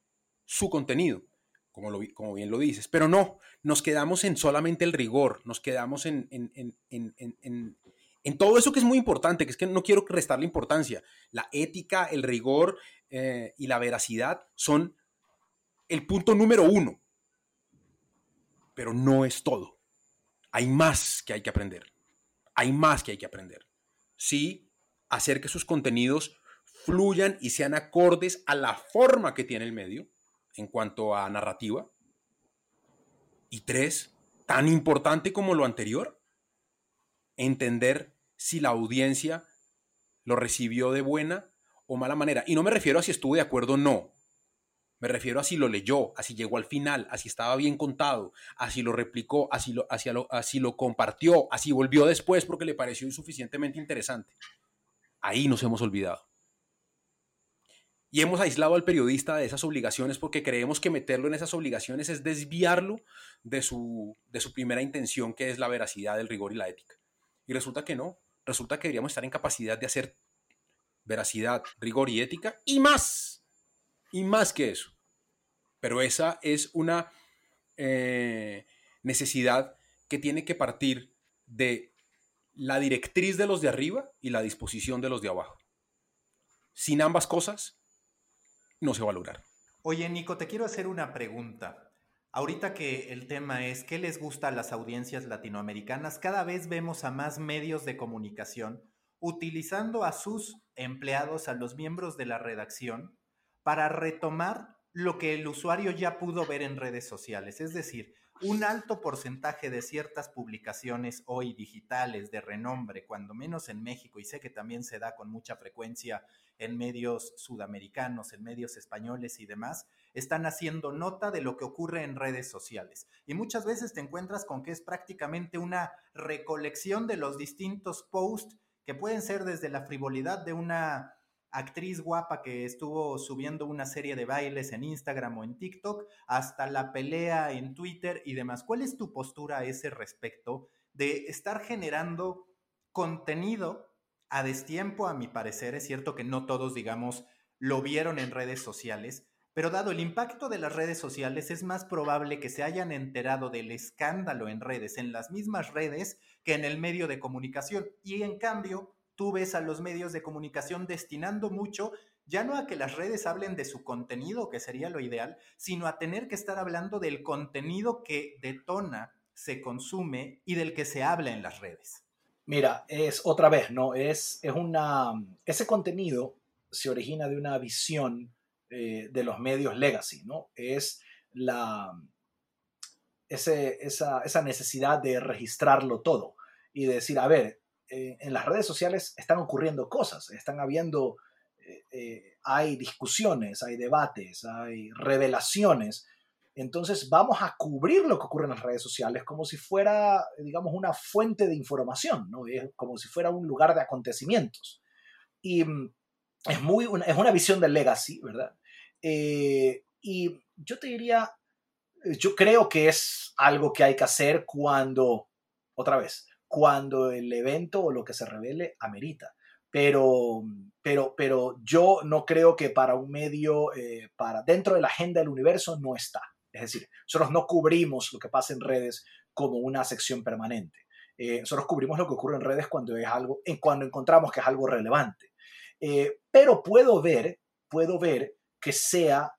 su contenido, como, lo, como bien lo dices. Pero no, nos quedamos en solamente el rigor, nos quedamos en, en, todo eso que es muy importante, que es que no quiero restarle importancia. La ética, el rigor eh, y la veracidad son el punto número uno, pero no es todo. Hay más que hay que aprender hay más que hay que aprender. Sí, hacer que sus contenidos fluyan y sean acordes a la forma que tiene el medio en cuanto a narrativa. Y tres, tan importante como lo anterior, entender si la audiencia lo recibió de buena o mala manera. Y no me refiero a si estuvo de acuerdo o no. Me refiero a si lo leyó, a si llegó al final, a si estaba bien contado, a si lo replicó, a si lo, compartió, a si volvió después porque le pareció insuficientemente interesante. Ahí nos hemos olvidado. Y hemos aislado al periodista de esas obligaciones porque creemos que meterlo en esas obligaciones es desviarlo de su, de su primera intención, que es la veracidad, el rigor y la ética. Y resulta que no. Resulta que deberíamos estar en capacidad de hacer veracidad, rigor y ética y más y más que eso. Pero esa es una eh, necesidad que tiene que partir de la directriz de los de arriba y la disposición de los de abajo. Sin ambas cosas, no se va a lograr. Oye, Nico, te quiero hacer una pregunta. Ahorita que el tema es qué les gusta a las audiencias latinoamericanas, cada vez vemos a más medios de comunicación utilizando a sus empleados, a los miembros de la redacción, para retomar lo que el usuario ya pudo ver en redes sociales. Es decir, un alto porcentaje de ciertas publicaciones hoy digitales de renombre, cuando menos en México, y sé que también se da con mucha frecuencia en medios sudamericanos, en medios españoles y demás, están haciendo nota de lo que ocurre en redes sociales. Y muchas veces te encuentras con que es prácticamente una recolección de los distintos posts que pueden ser desde la frivolidad de una actriz guapa que estuvo subiendo una serie de bailes en Instagram o en TikTok, hasta la pelea en Twitter y demás. ¿Cuál es tu postura a ese respecto de estar generando contenido a destiempo, a mi parecer? Es cierto que no todos, digamos, lo vieron en redes sociales, pero dado el impacto de las redes sociales, es más probable que se hayan enterado del escándalo en redes, en las mismas redes, que en el medio de comunicación. Y en cambio, tú ves a los medios de comunicación destinando mucho ya no a que las redes hablen de su contenido, que sería lo ideal, sino a tener que estar hablando del contenido que detona, se consume y del que se habla en las redes. Mira, es otra vez, ¿no? Es, es una. Ese contenido se origina de una visión eh, de los medios legacy, ¿no? Es la. Ese, esa, esa necesidad de registrarlo todo y de decir, a ver, eh, en las redes sociales están ocurriendo cosas, están habiendo, eh, eh, hay discusiones, hay debates, hay revelaciones. Entonces vamos a cubrir lo que ocurre en las redes sociales como si fuera, digamos, una fuente de información, ¿no? como si fuera un lugar de acontecimientos. Y mm, es, muy una, es una visión del legacy, ¿verdad? y yo te diría, yo creo que es algo que hay que hacer cuando, otra vez, cuando el evento o lo que se revele amerita. Pero, pero, pero yo no creo que para un medio, eh, para dentro de la agenda del universo no está. Es decir, nosotros no cubrimos lo que pasa en redes como una sección permanente. Eh, nosotros cubrimos lo que ocurre en redes cuando es algo, cuando encontramos que es algo relevante. Eh, pero puedo ver, puedo ver que sea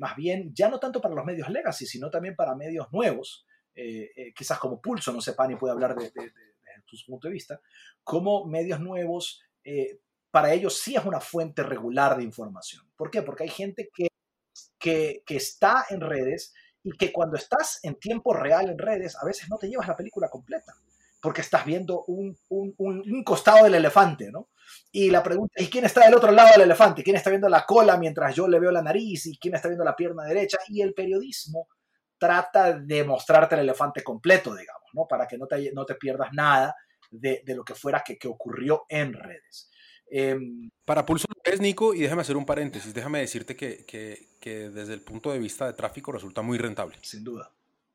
más bien ya no tanto para los medios legacy, sino también para medios nuevos, eh, eh, quizás como Pulso, no sé, Pani puede hablar de, de, su punto de vista, como medios nuevos, eh, para ellos sí es una fuente regular de información. ¿Por qué? Porque hay gente que, que, está en redes y que cuando estás en tiempo real en redes, a veces no te llevas la película completa, porque estás viendo un, un, un, costado del elefante, ¿no? Y la pregunta es, ¿quién está del otro lado del elefante? ¿Quién está viendo la cola mientras yo le veo la nariz? ¿Y quién está viendo la pierna derecha? Y el periodismo trata de mostrarte el elefante completo, digamos, ¿no? Para que no te, no te pierdas nada de, de lo que fuera que, que ocurrió en redes. Em, Para Pulso es, Nico, y déjame hacer un paréntesis, déjame decirte que, que, que, desde el punto de vista de tráfico resulta muy rentable. Sin duda,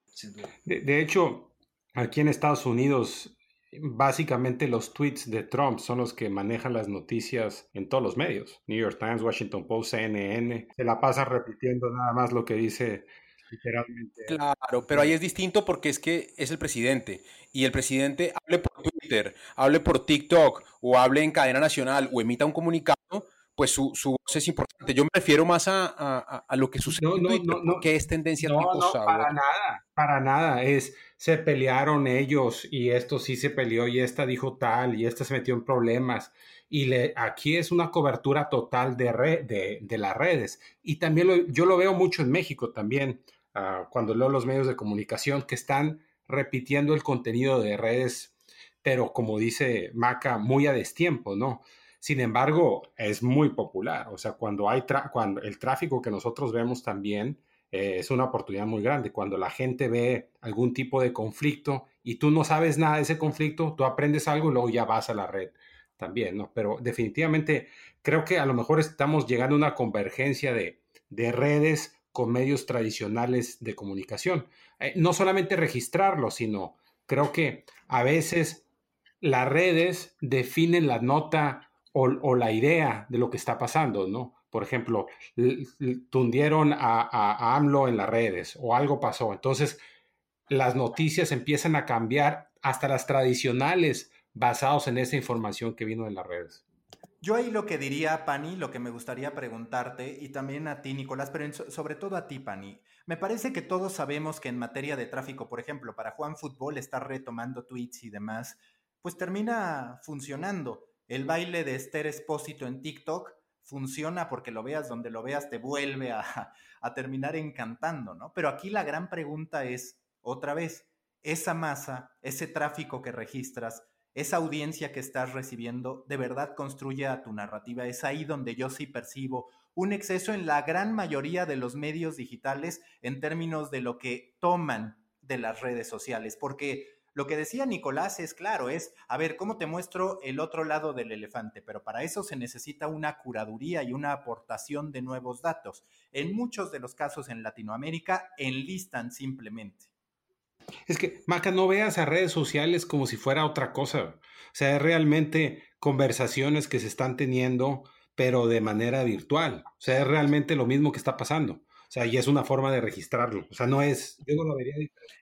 sin duda. De, de hecho, aquí en Estados Unidos, básicamente los tweets de Trump son los que manejan las noticias en todos los medios. New York Times, Washington Post, CNN. Se la pasa repitiendo nada más lo que dice literalmente. Claro, pero ahí es distinto porque es que es el presidente y el presidente hable por Twitter, hable por TikTok o hable en cadena nacional o emita un comunicado, pues su, su voz es importante. Yo me refiero más a, a, a lo que sucede no, en Twitter, no, que es tendencia no, no, para nada, para nada. Es, se pelearon ellos y esto sí se peleó y esta dijo tal y esta se metió en problemas. Y le, aquí es una cobertura total de, red, de, de las redes. Y también lo, yo lo veo mucho en México también uh, cuando leo los medios de comunicación que están repitiendo el contenido de redes, pero como dice Maca, muy a destiempo, ¿no? Sin embargo, es muy popular. O sea, cuando hay cuando el tráfico que nosotros vemos también eh, es una oportunidad muy grande. Cuando la gente ve algún tipo de conflicto y tú no sabes nada de ese conflicto, tú aprendes algo y luego ya vas a la red también, ¿no? Pero definitivamente creo que a lo mejor estamos llegando a una convergencia de, de redes con medios tradicionales de comunicación. Eh, no solamente registrarlo, sino creo que a veces las redes definen la nota o, la idea de lo que está pasando, ¿no? Por ejemplo, tundieron a, a, AMLO en las redes o algo pasó. Entonces, las noticias empiezan a cambiar hasta las tradicionales basados en esa información que vino de las redes. Yo ahí lo que diría, Pani, lo que me gustaría preguntarte, y también a ti, Nicolás, pero sobre todo a ti, Pani, me parece que todos sabemos que en materia de tráfico, por ejemplo, para Juan Fútbol estar retomando tweets y demás, pues termina funcionando. El baile de Esther Espósito en TikTok funciona porque lo veas donde lo veas, te vuelve a, a terminar encantando, ¿no? Pero aquí la gran pregunta es, otra vez, esa masa, ese tráfico que registras, esa audiencia que estás recibiendo de verdad construye a tu narrativa. Es ahí donde yo sí percibo un exceso en la gran mayoría de los medios digitales en términos de lo que toman de las redes sociales, porque Lo que decía Nicolás es claro, es, a ver, ¿cómo te muestro el otro lado del elefante? Pero para eso se necesita una curaduría y una aportación de nuevos datos. En muchos de los casos en Latinoamérica enlistan simplemente. Es que, Maca, no veas a redes sociales como si fuera otra cosa. O sea, es realmente conversaciones que se están teniendo, pero de manera virtual. O sea, es realmente lo mismo que está pasando. O sea, y es una forma de registrarlo. O sea, no es, yo no lo vería diferente.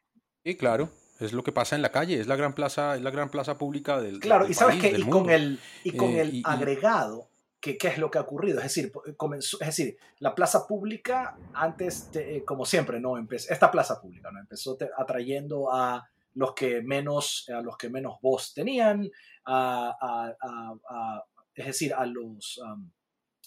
Sí, claro. Es lo que pasa en la calle, es la gran plaza, es la gran plaza pública del Claro, y sabes que y con el, y con eh, el agregado, que, ¿qué es lo que ha ocurrido? Es decir, comenzó, es decir, la plaza pública antes, eh, como siempre, no empezó, esta plaza pública no empezó atrayendo a los que menos, a los que menos voz tenían, a, es decir, a los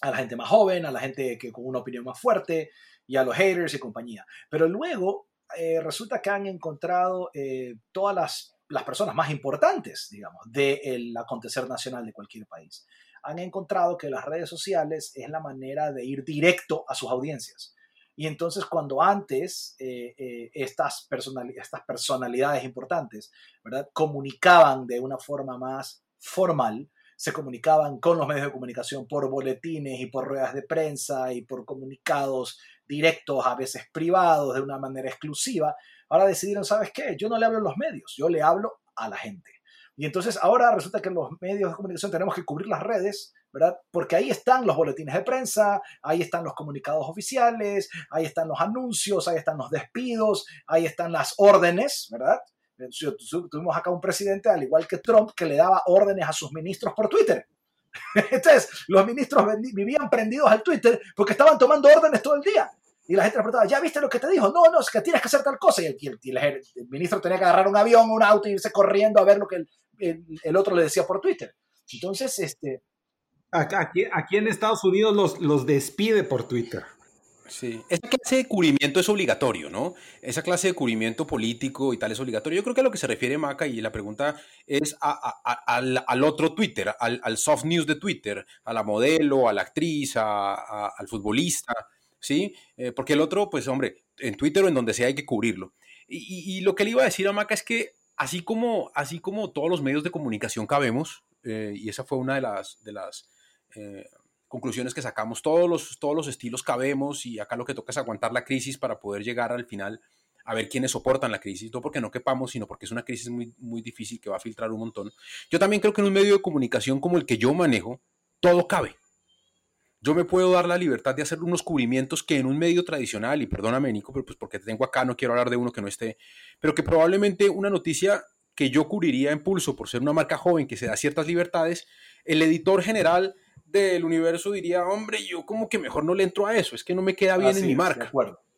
a la gente más joven, a la gente que con una opinión más fuerte y a los haters y compañía. Pero luego eh, resulta que han encontrado eh, todas las, las, personas más importantes, digamos, del acontecer nacional de cualquier país. Han encontrado que las redes sociales es la manera de ir directo a sus audiencias. Y entonces cuando antes eh, estas, estas personalidades importantes ¿verdad? comunicaban de una forma más formal, se comunicaban con los medios de comunicación por boletines y por ruedas de prensa y por comunicados directos, a veces privados, de una manera exclusiva. Ahora decidieron, ¿sabes qué? Yo no le hablo a los medios, yo le hablo a la gente. Y entonces ahora resulta que los medios de comunicación tenemos que cubrir las redes, ¿verdad? Porque ahí están los boletines de prensa, ahí están los comunicados oficiales, ahí están los anuncios, ahí están los despidos, ahí están las órdenes, ¿verdad? Tuvimos acá un presidente, al igual que Trump, que le daba órdenes a sus ministros por Twitter. Entonces, los ministros vivían prendidos al Twitter porque estaban tomando órdenes todo el día. Y la gente le preguntaba, ¿ya viste lo que te dijo? No, no, es que tienes que hacer tal cosa. Y el, el, ministro tenía que agarrar un avión, un auto y irse corriendo a ver lo que el, el otro le decía por Twitter. Entonces, este... Aquí, aquí en Estados Unidos los, los despide por Twitter. Sí, esa clase de cubrimiento es obligatorio, ¿no? Esa clase de cubrimiento político y tal es obligatorio. Yo creo que a lo que se refiere Maca y la pregunta es al, otro Twitter, al, soft news de Twitter, a la modelo, a la actriz, al futbolista, ¿sí? Eh, porque el otro, pues hombre, en Twitter o en donde sea hay que cubrirlo. Y, lo que le iba a decir a Maca es que así como, así como todos los medios de comunicación cabemos, eh, y esa fue una de las, eh, conclusiones que sacamos, todos los, todos los estilos cabemos y acá lo que toca es aguantar la crisis para poder llegar al final a ver quiénes soportan la crisis, no porque no quepamos, sino porque es una crisis muy, muy difícil que va a filtrar un montón. Yo también creo que en un medio de comunicación como el que yo manejo, todo cabe. Yo me puedo dar la libertad de hacer unos cubrimientos que en un medio tradicional, y perdóname Nico, pero pues porque te tengo acá, no quiero hablar de uno que no esté, pero que probablemente una noticia que yo cubriría en pulso por ser una marca joven que se da ciertas libertades, el editor general del universo diría, hombre, yo como que mejor no le entro a eso, es que no me queda bien en mi marca.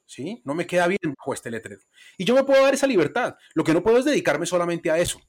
¿Sí? No me queda bien bajo este letrero. Y yo me puedo dar esa libertad. Lo que no puedo es dedicarme solamente a eso.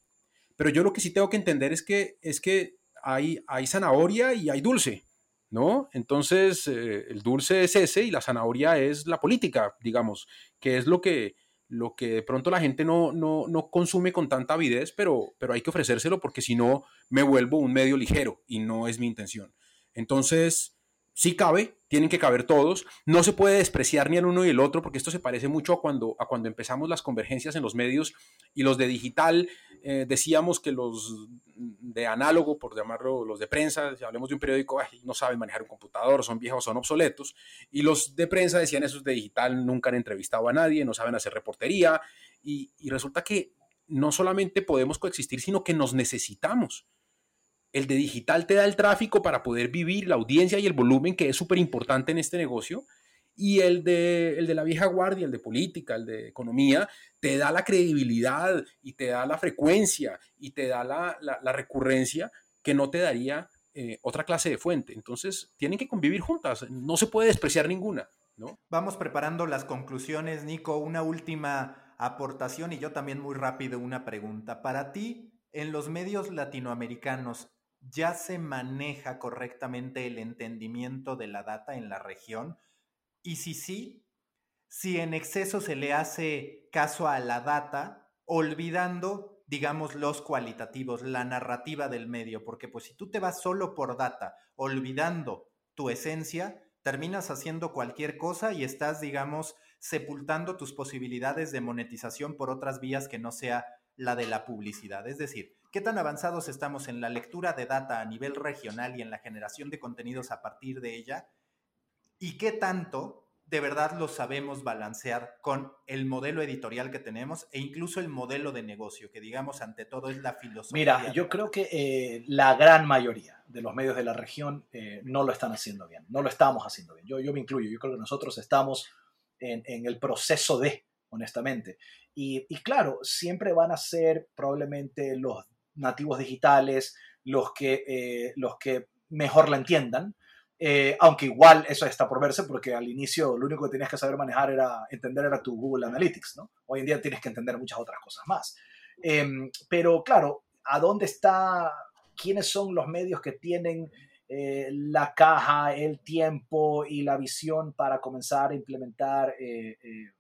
Pero yo lo que sí tengo que entender es que, es que hay, hay zanahoria y hay dulce, ¿no? Entonces, eh, el dulce es ese y la zanahoria es la política, digamos, que es lo que, lo que de pronto la gente no, no, no consume con tanta avidez, pero, pero hay que ofrecérselo porque si no me vuelvo un medio ligero y no es mi intención. Entonces, sí cabe, tienen que caber todos. No se puede despreciar ni el uno y el otro, porque esto se parece mucho a cuando, a cuando empezamos las convergencias en los medios y los de digital eh, decíamos que los de análogo, por llamarlo, los de prensa, si hablemos de un periódico, no saben manejar un computador, son viejos, son obsoletos. Y los de prensa decían esos de digital nunca han entrevistado a nadie, no saben hacer reportería. y resulta que no solamente podemos coexistir, sino que nos necesitamos. El de digital te da el tráfico para poder vivir, la audiencia y el volumen, que es súper importante en este negocio. Y el de, el de la vieja guardia, el de política, el de economía, te da la credibilidad y te da la frecuencia y te da la, la, recurrencia que no te daría eh, otra clase de fuente. Entonces, tienen que convivir juntas, no se puede despreciar ninguna. ¿no? Vamos preparando las conclusiones, Nico. Una última aportación y yo también muy rápido una pregunta. Para ti, en los medios latinoamericanos, ya se maneja correctamente el entendimiento de la data en la región? Y si sí, si en exceso se le hace caso a la data, olvidando, digamos, los cualitativos, la narrativa del medio, porque pues si tú te vas solo por data, olvidando tu esencia, terminas haciendo cualquier cosa y estás, digamos, sepultando tus posibilidades de monetización por otras vías que no sea la de la publicidad. Es decir, ¿qué tan avanzados estamos en la lectura de data a nivel regional y en la generación de contenidos a partir de ella? ¿Y qué tanto de verdad lo sabemos balancear con el modelo editorial que tenemos e incluso el modelo de negocio, que digamos ante todo es la filosofía. Mira, yo creo que eh, la gran mayoría de los medios de la región eh, no lo están haciendo bien, no lo estamos haciendo bien. Yo, yo me incluyo, yo creo que nosotros estamos en, en el proceso de, honestamente. Y, y, claro, siempre van a ser probablemente los nativos digitales los que, eh, los que mejor la entiendan, eh, aunque igual eso está por verse porque al inicio lo único que tenías que saber manejar era entender era tu Google Analytics, ¿no? Hoy en día tienes que entender muchas otras cosas más. Em, pero claro, ¿a dónde está? ¿Quiénes son los medios que tienen eh, la caja, el tiempo y la visión para comenzar a implementar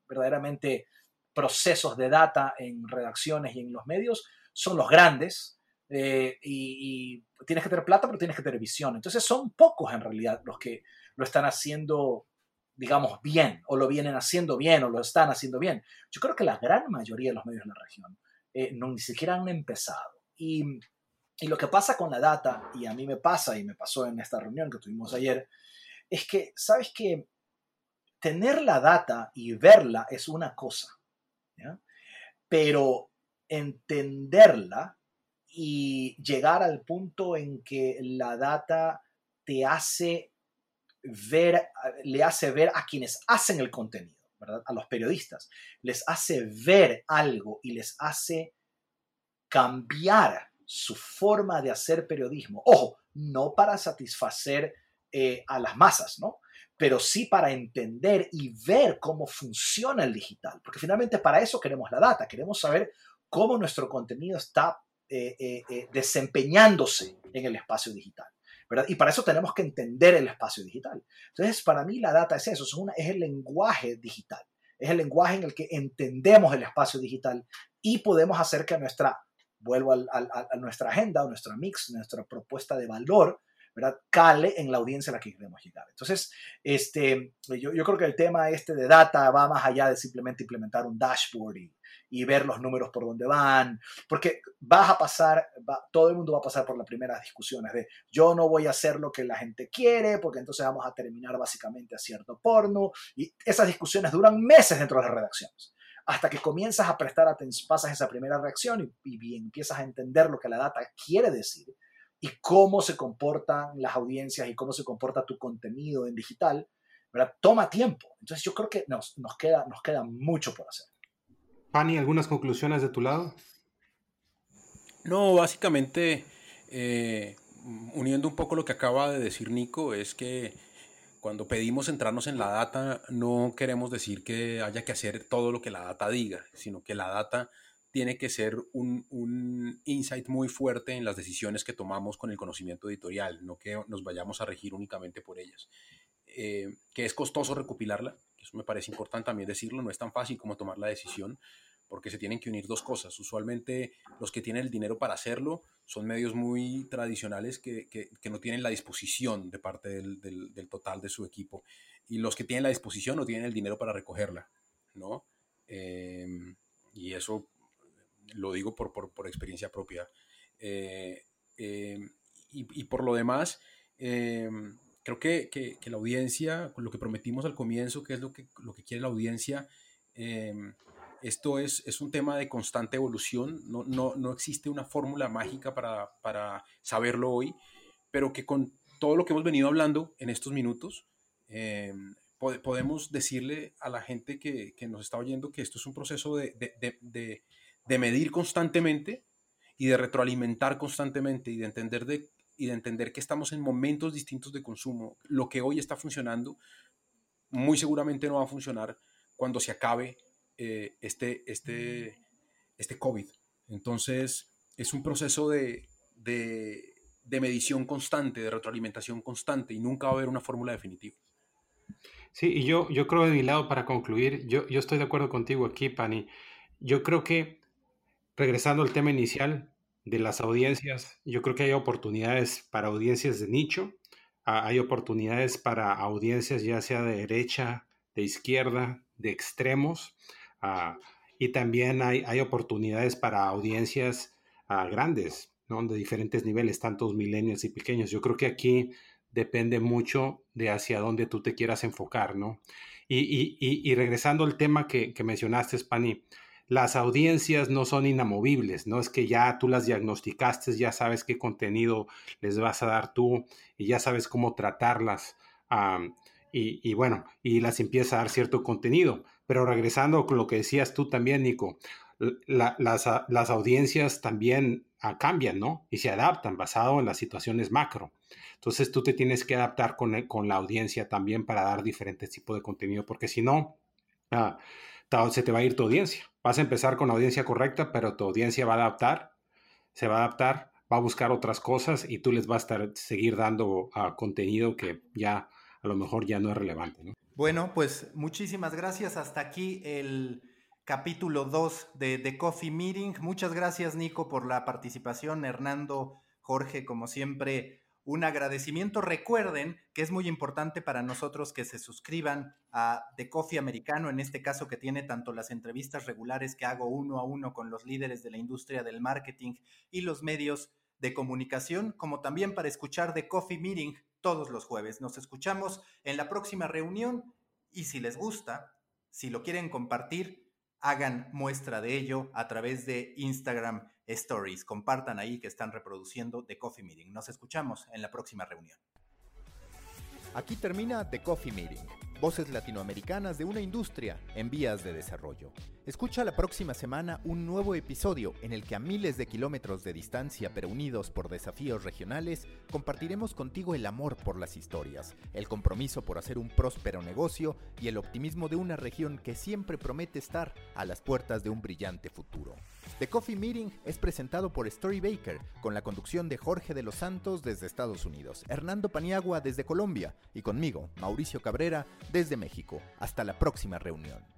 verdaderamente procesos de data en redacciones y en los medios? Son los grandes, eh, y, tienes que tener plata, pero tienes que tener visión. Entonces son pocos en realidad los que lo están haciendo, digamos, bien, o lo vienen haciendo bien, o lo están haciendo bien. Yo creo que la gran mayoría de los medios de la región eh, no, ni siquiera han empezado. Y, y lo que pasa con la data, y a mí me pasa, y me pasó en esta reunión que tuvimos ayer, es que, ¿sabes que Tener la data y verla es una cosa, pero entenderla y llegar al punto en que la data te hace ver, le hace ver a quienes hacen el contenido, ¿verdad? A los periodistas, les hace ver algo y les hace cambiar su forma de hacer periodismo. Ojo, no para satisfacer eh, a las masas, ¿no? Pero sí para entender y ver cómo funciona el digital, porque finalmente para eso queremos la data, queremos saber cómo nuestro contenido está eh, eh, eh, desempeñándose en el espacio digital. ¿verdad? Y para eso tenemos que entender el espacio digital. Entonces, para mí la data es eso, es, una, es el lenguaje digital, es el lenguaje en el que entendemos el espacio digital y podemos hacer que nuestra, vuelvo a, a nuestra agenda, nuestra mix, nuestra propuesta de valor, ¿verdad? Cale en la audiencia a la que queremos llegar. Entonces, este, yo, yo creo que el tema este de data va más allá de simplemente implementar un dashboard y, y ver los números por donde van, porque vas a pasar, todo el mundo va a pasar por las primeras discusiones de yo no voy a hacer lo que la gente quiere, porque entonces vamos a terminar básicamente a cierto porno, y esas discusiones duran meses dentro de las redacciones hasta que comienzas a prestar atención, pasas esa primera reacción y, y, empiezas a entender lo que la data quiere decir y cómo se comportan las audiencias y cómo se comporta tu contenido en digital, ¿verdad? toma tiempo. Entonces yo creo que nos, nos, queda, nos queda mucho por hacer. Pani, ¿algunas conclusiones de tu lado? No, básicamente, eh, uniendo un poco lo que acaba de decir Nico, es que cuando pedimos centrarnos en la data, no queremos decir que haya que hacer todo lo que la data diga, sino que la data tiene que ser un, insight muy fuerte en las decisiones que tomamos con el conocimiento editorial, no que nos vayamos a regir únicamente por ellas. Eh, que es costoso recopilarla, eso me parece importante también decirlo, no es tan fácil como tomar la decisión, porque se tienen que unir dos cosas. Usualmente los que tienen el dinero para hacerlo son medios muy tradicionales que, que, no tienen la disposición de parte del, del, total de su equipo. Y los que tienen la disposición no tienen el dinero para recogerla, ¿no? Em, y eso lo digo por, por, por experiencia propia. Eh, em, y, y, por lo demás, em, creo que, que, la audiencia, con lo que prometimos al comienzo, que es lo que, lo que quiere la audiencia, esto es, es un tema de constante evolución, no, no, no existe una fórmula mágica para, para, saberlo hoy, pero que con todo lo que hemos venido hablando en estos minutos, eh, podemos decirle a la gente que, que, nos está oyendo que esto es un proceso de, de, de, de, medir constantemente y de retroalimentar constantemente y de entender de y de entender que estamos en momentos distintos de consumo. Lo que hoy está funcionando muy seguramente no va a funcionar cuando se acabe eh, este, este, este COVID. Entonces, es un proceso de, de, de, medición constante, de retroalimentación constante y nunca va a haber una fórmula definitiva. Sí, y yo, yo creo de mi lado, para concluir, yo, yo estoy de acuerdo contigo aquí, Pani. Yo creo que, regresando al tema inicial de las audiencias, yo creo que hay oportunidades para audiencias de nicho, hay oportunidades para audiencias ya sea de derecha, de izquierda, de extremos. Ah, y también hay, hay oportunidades para audiencias uh, grandes, ¿no? De diferentes niveles, tantos millennials y pequeños. Yo creo que aquí depende mucho de hacia dónde tú te quieras enfocar, ¿no? Y, y, y, y regresando al tema que, que mencionaste, Spani, las audiencias no son inamovibles, no es que ya tú las diagnosticaste, ya sabes qué contenido les vas a dar tú y ya sabes cómo tratarlas. y, bueno, y las empieza a dar cierto contenido. Pero regresando con lo que decías tú también, Nico, las, las, audiencias también ah, cambian, ¿no? Y se adaptan basado en las situaciones macro. Entonces tú te tienes que adaptar con, con la audiencia también para dar diferentes tipos de contenido, porque si no, ah, se te va a ir tu audiencia. Vas a empezar con la audiencia correcta, pero tu audiencia va a adaptar, se va a adaptar, va a buscar otras cosas y tú les vas a estar, seguir dando uh, contenido que ya a lo mejor ya no es relevante. ¿no? Bueno, pues muchísimas gracias. Hasta aquí el capítulo 2 de The Coffee Meeting. Muchas gracias, Nico, por la participación. Hernando, Jorge, como siempre, un agradecimiento. Recuerden que es muy importante para nosotros que se suscriban a The Coffee Americano, en este caso que tiene tanto las entrevistas regulares que hago uno a uno con los líderes de la industria del marketing y los medios de comunicación, como también para escuchar The Coffee Meeting todos los jueves. Nos escuchamos en la próxima reunión y si les gusta, si lo quieren compartir, hagan muestra de ello a través de Instagram Stories. Compartan ahí que están reproduciendo The Coffee Meeting. Nos escuchamos en la próxima reunión. Aquí termina The Coffee Meeting Voces latinoamericanas de una industria en vías de desarrollo. Escucha la próxima semana un nuevo episodio en el que a miles de kilómetros de distancia pero unidos por desafíos regionales, compartiremos contigo el amor por las historias, el compromiso por hacer un próspero negocio y el optimismo de una región que siempre promete estar a las puertas de un brillante futuro. The Coffee Meeting es presentado por Story Baker, con la conducción de Jorge de los Santos desde Estados Unidos, Hernando Paniagua desde Colombia y conmigo, Mauricio Cabrera, desde México. Hasta la próxima reunión.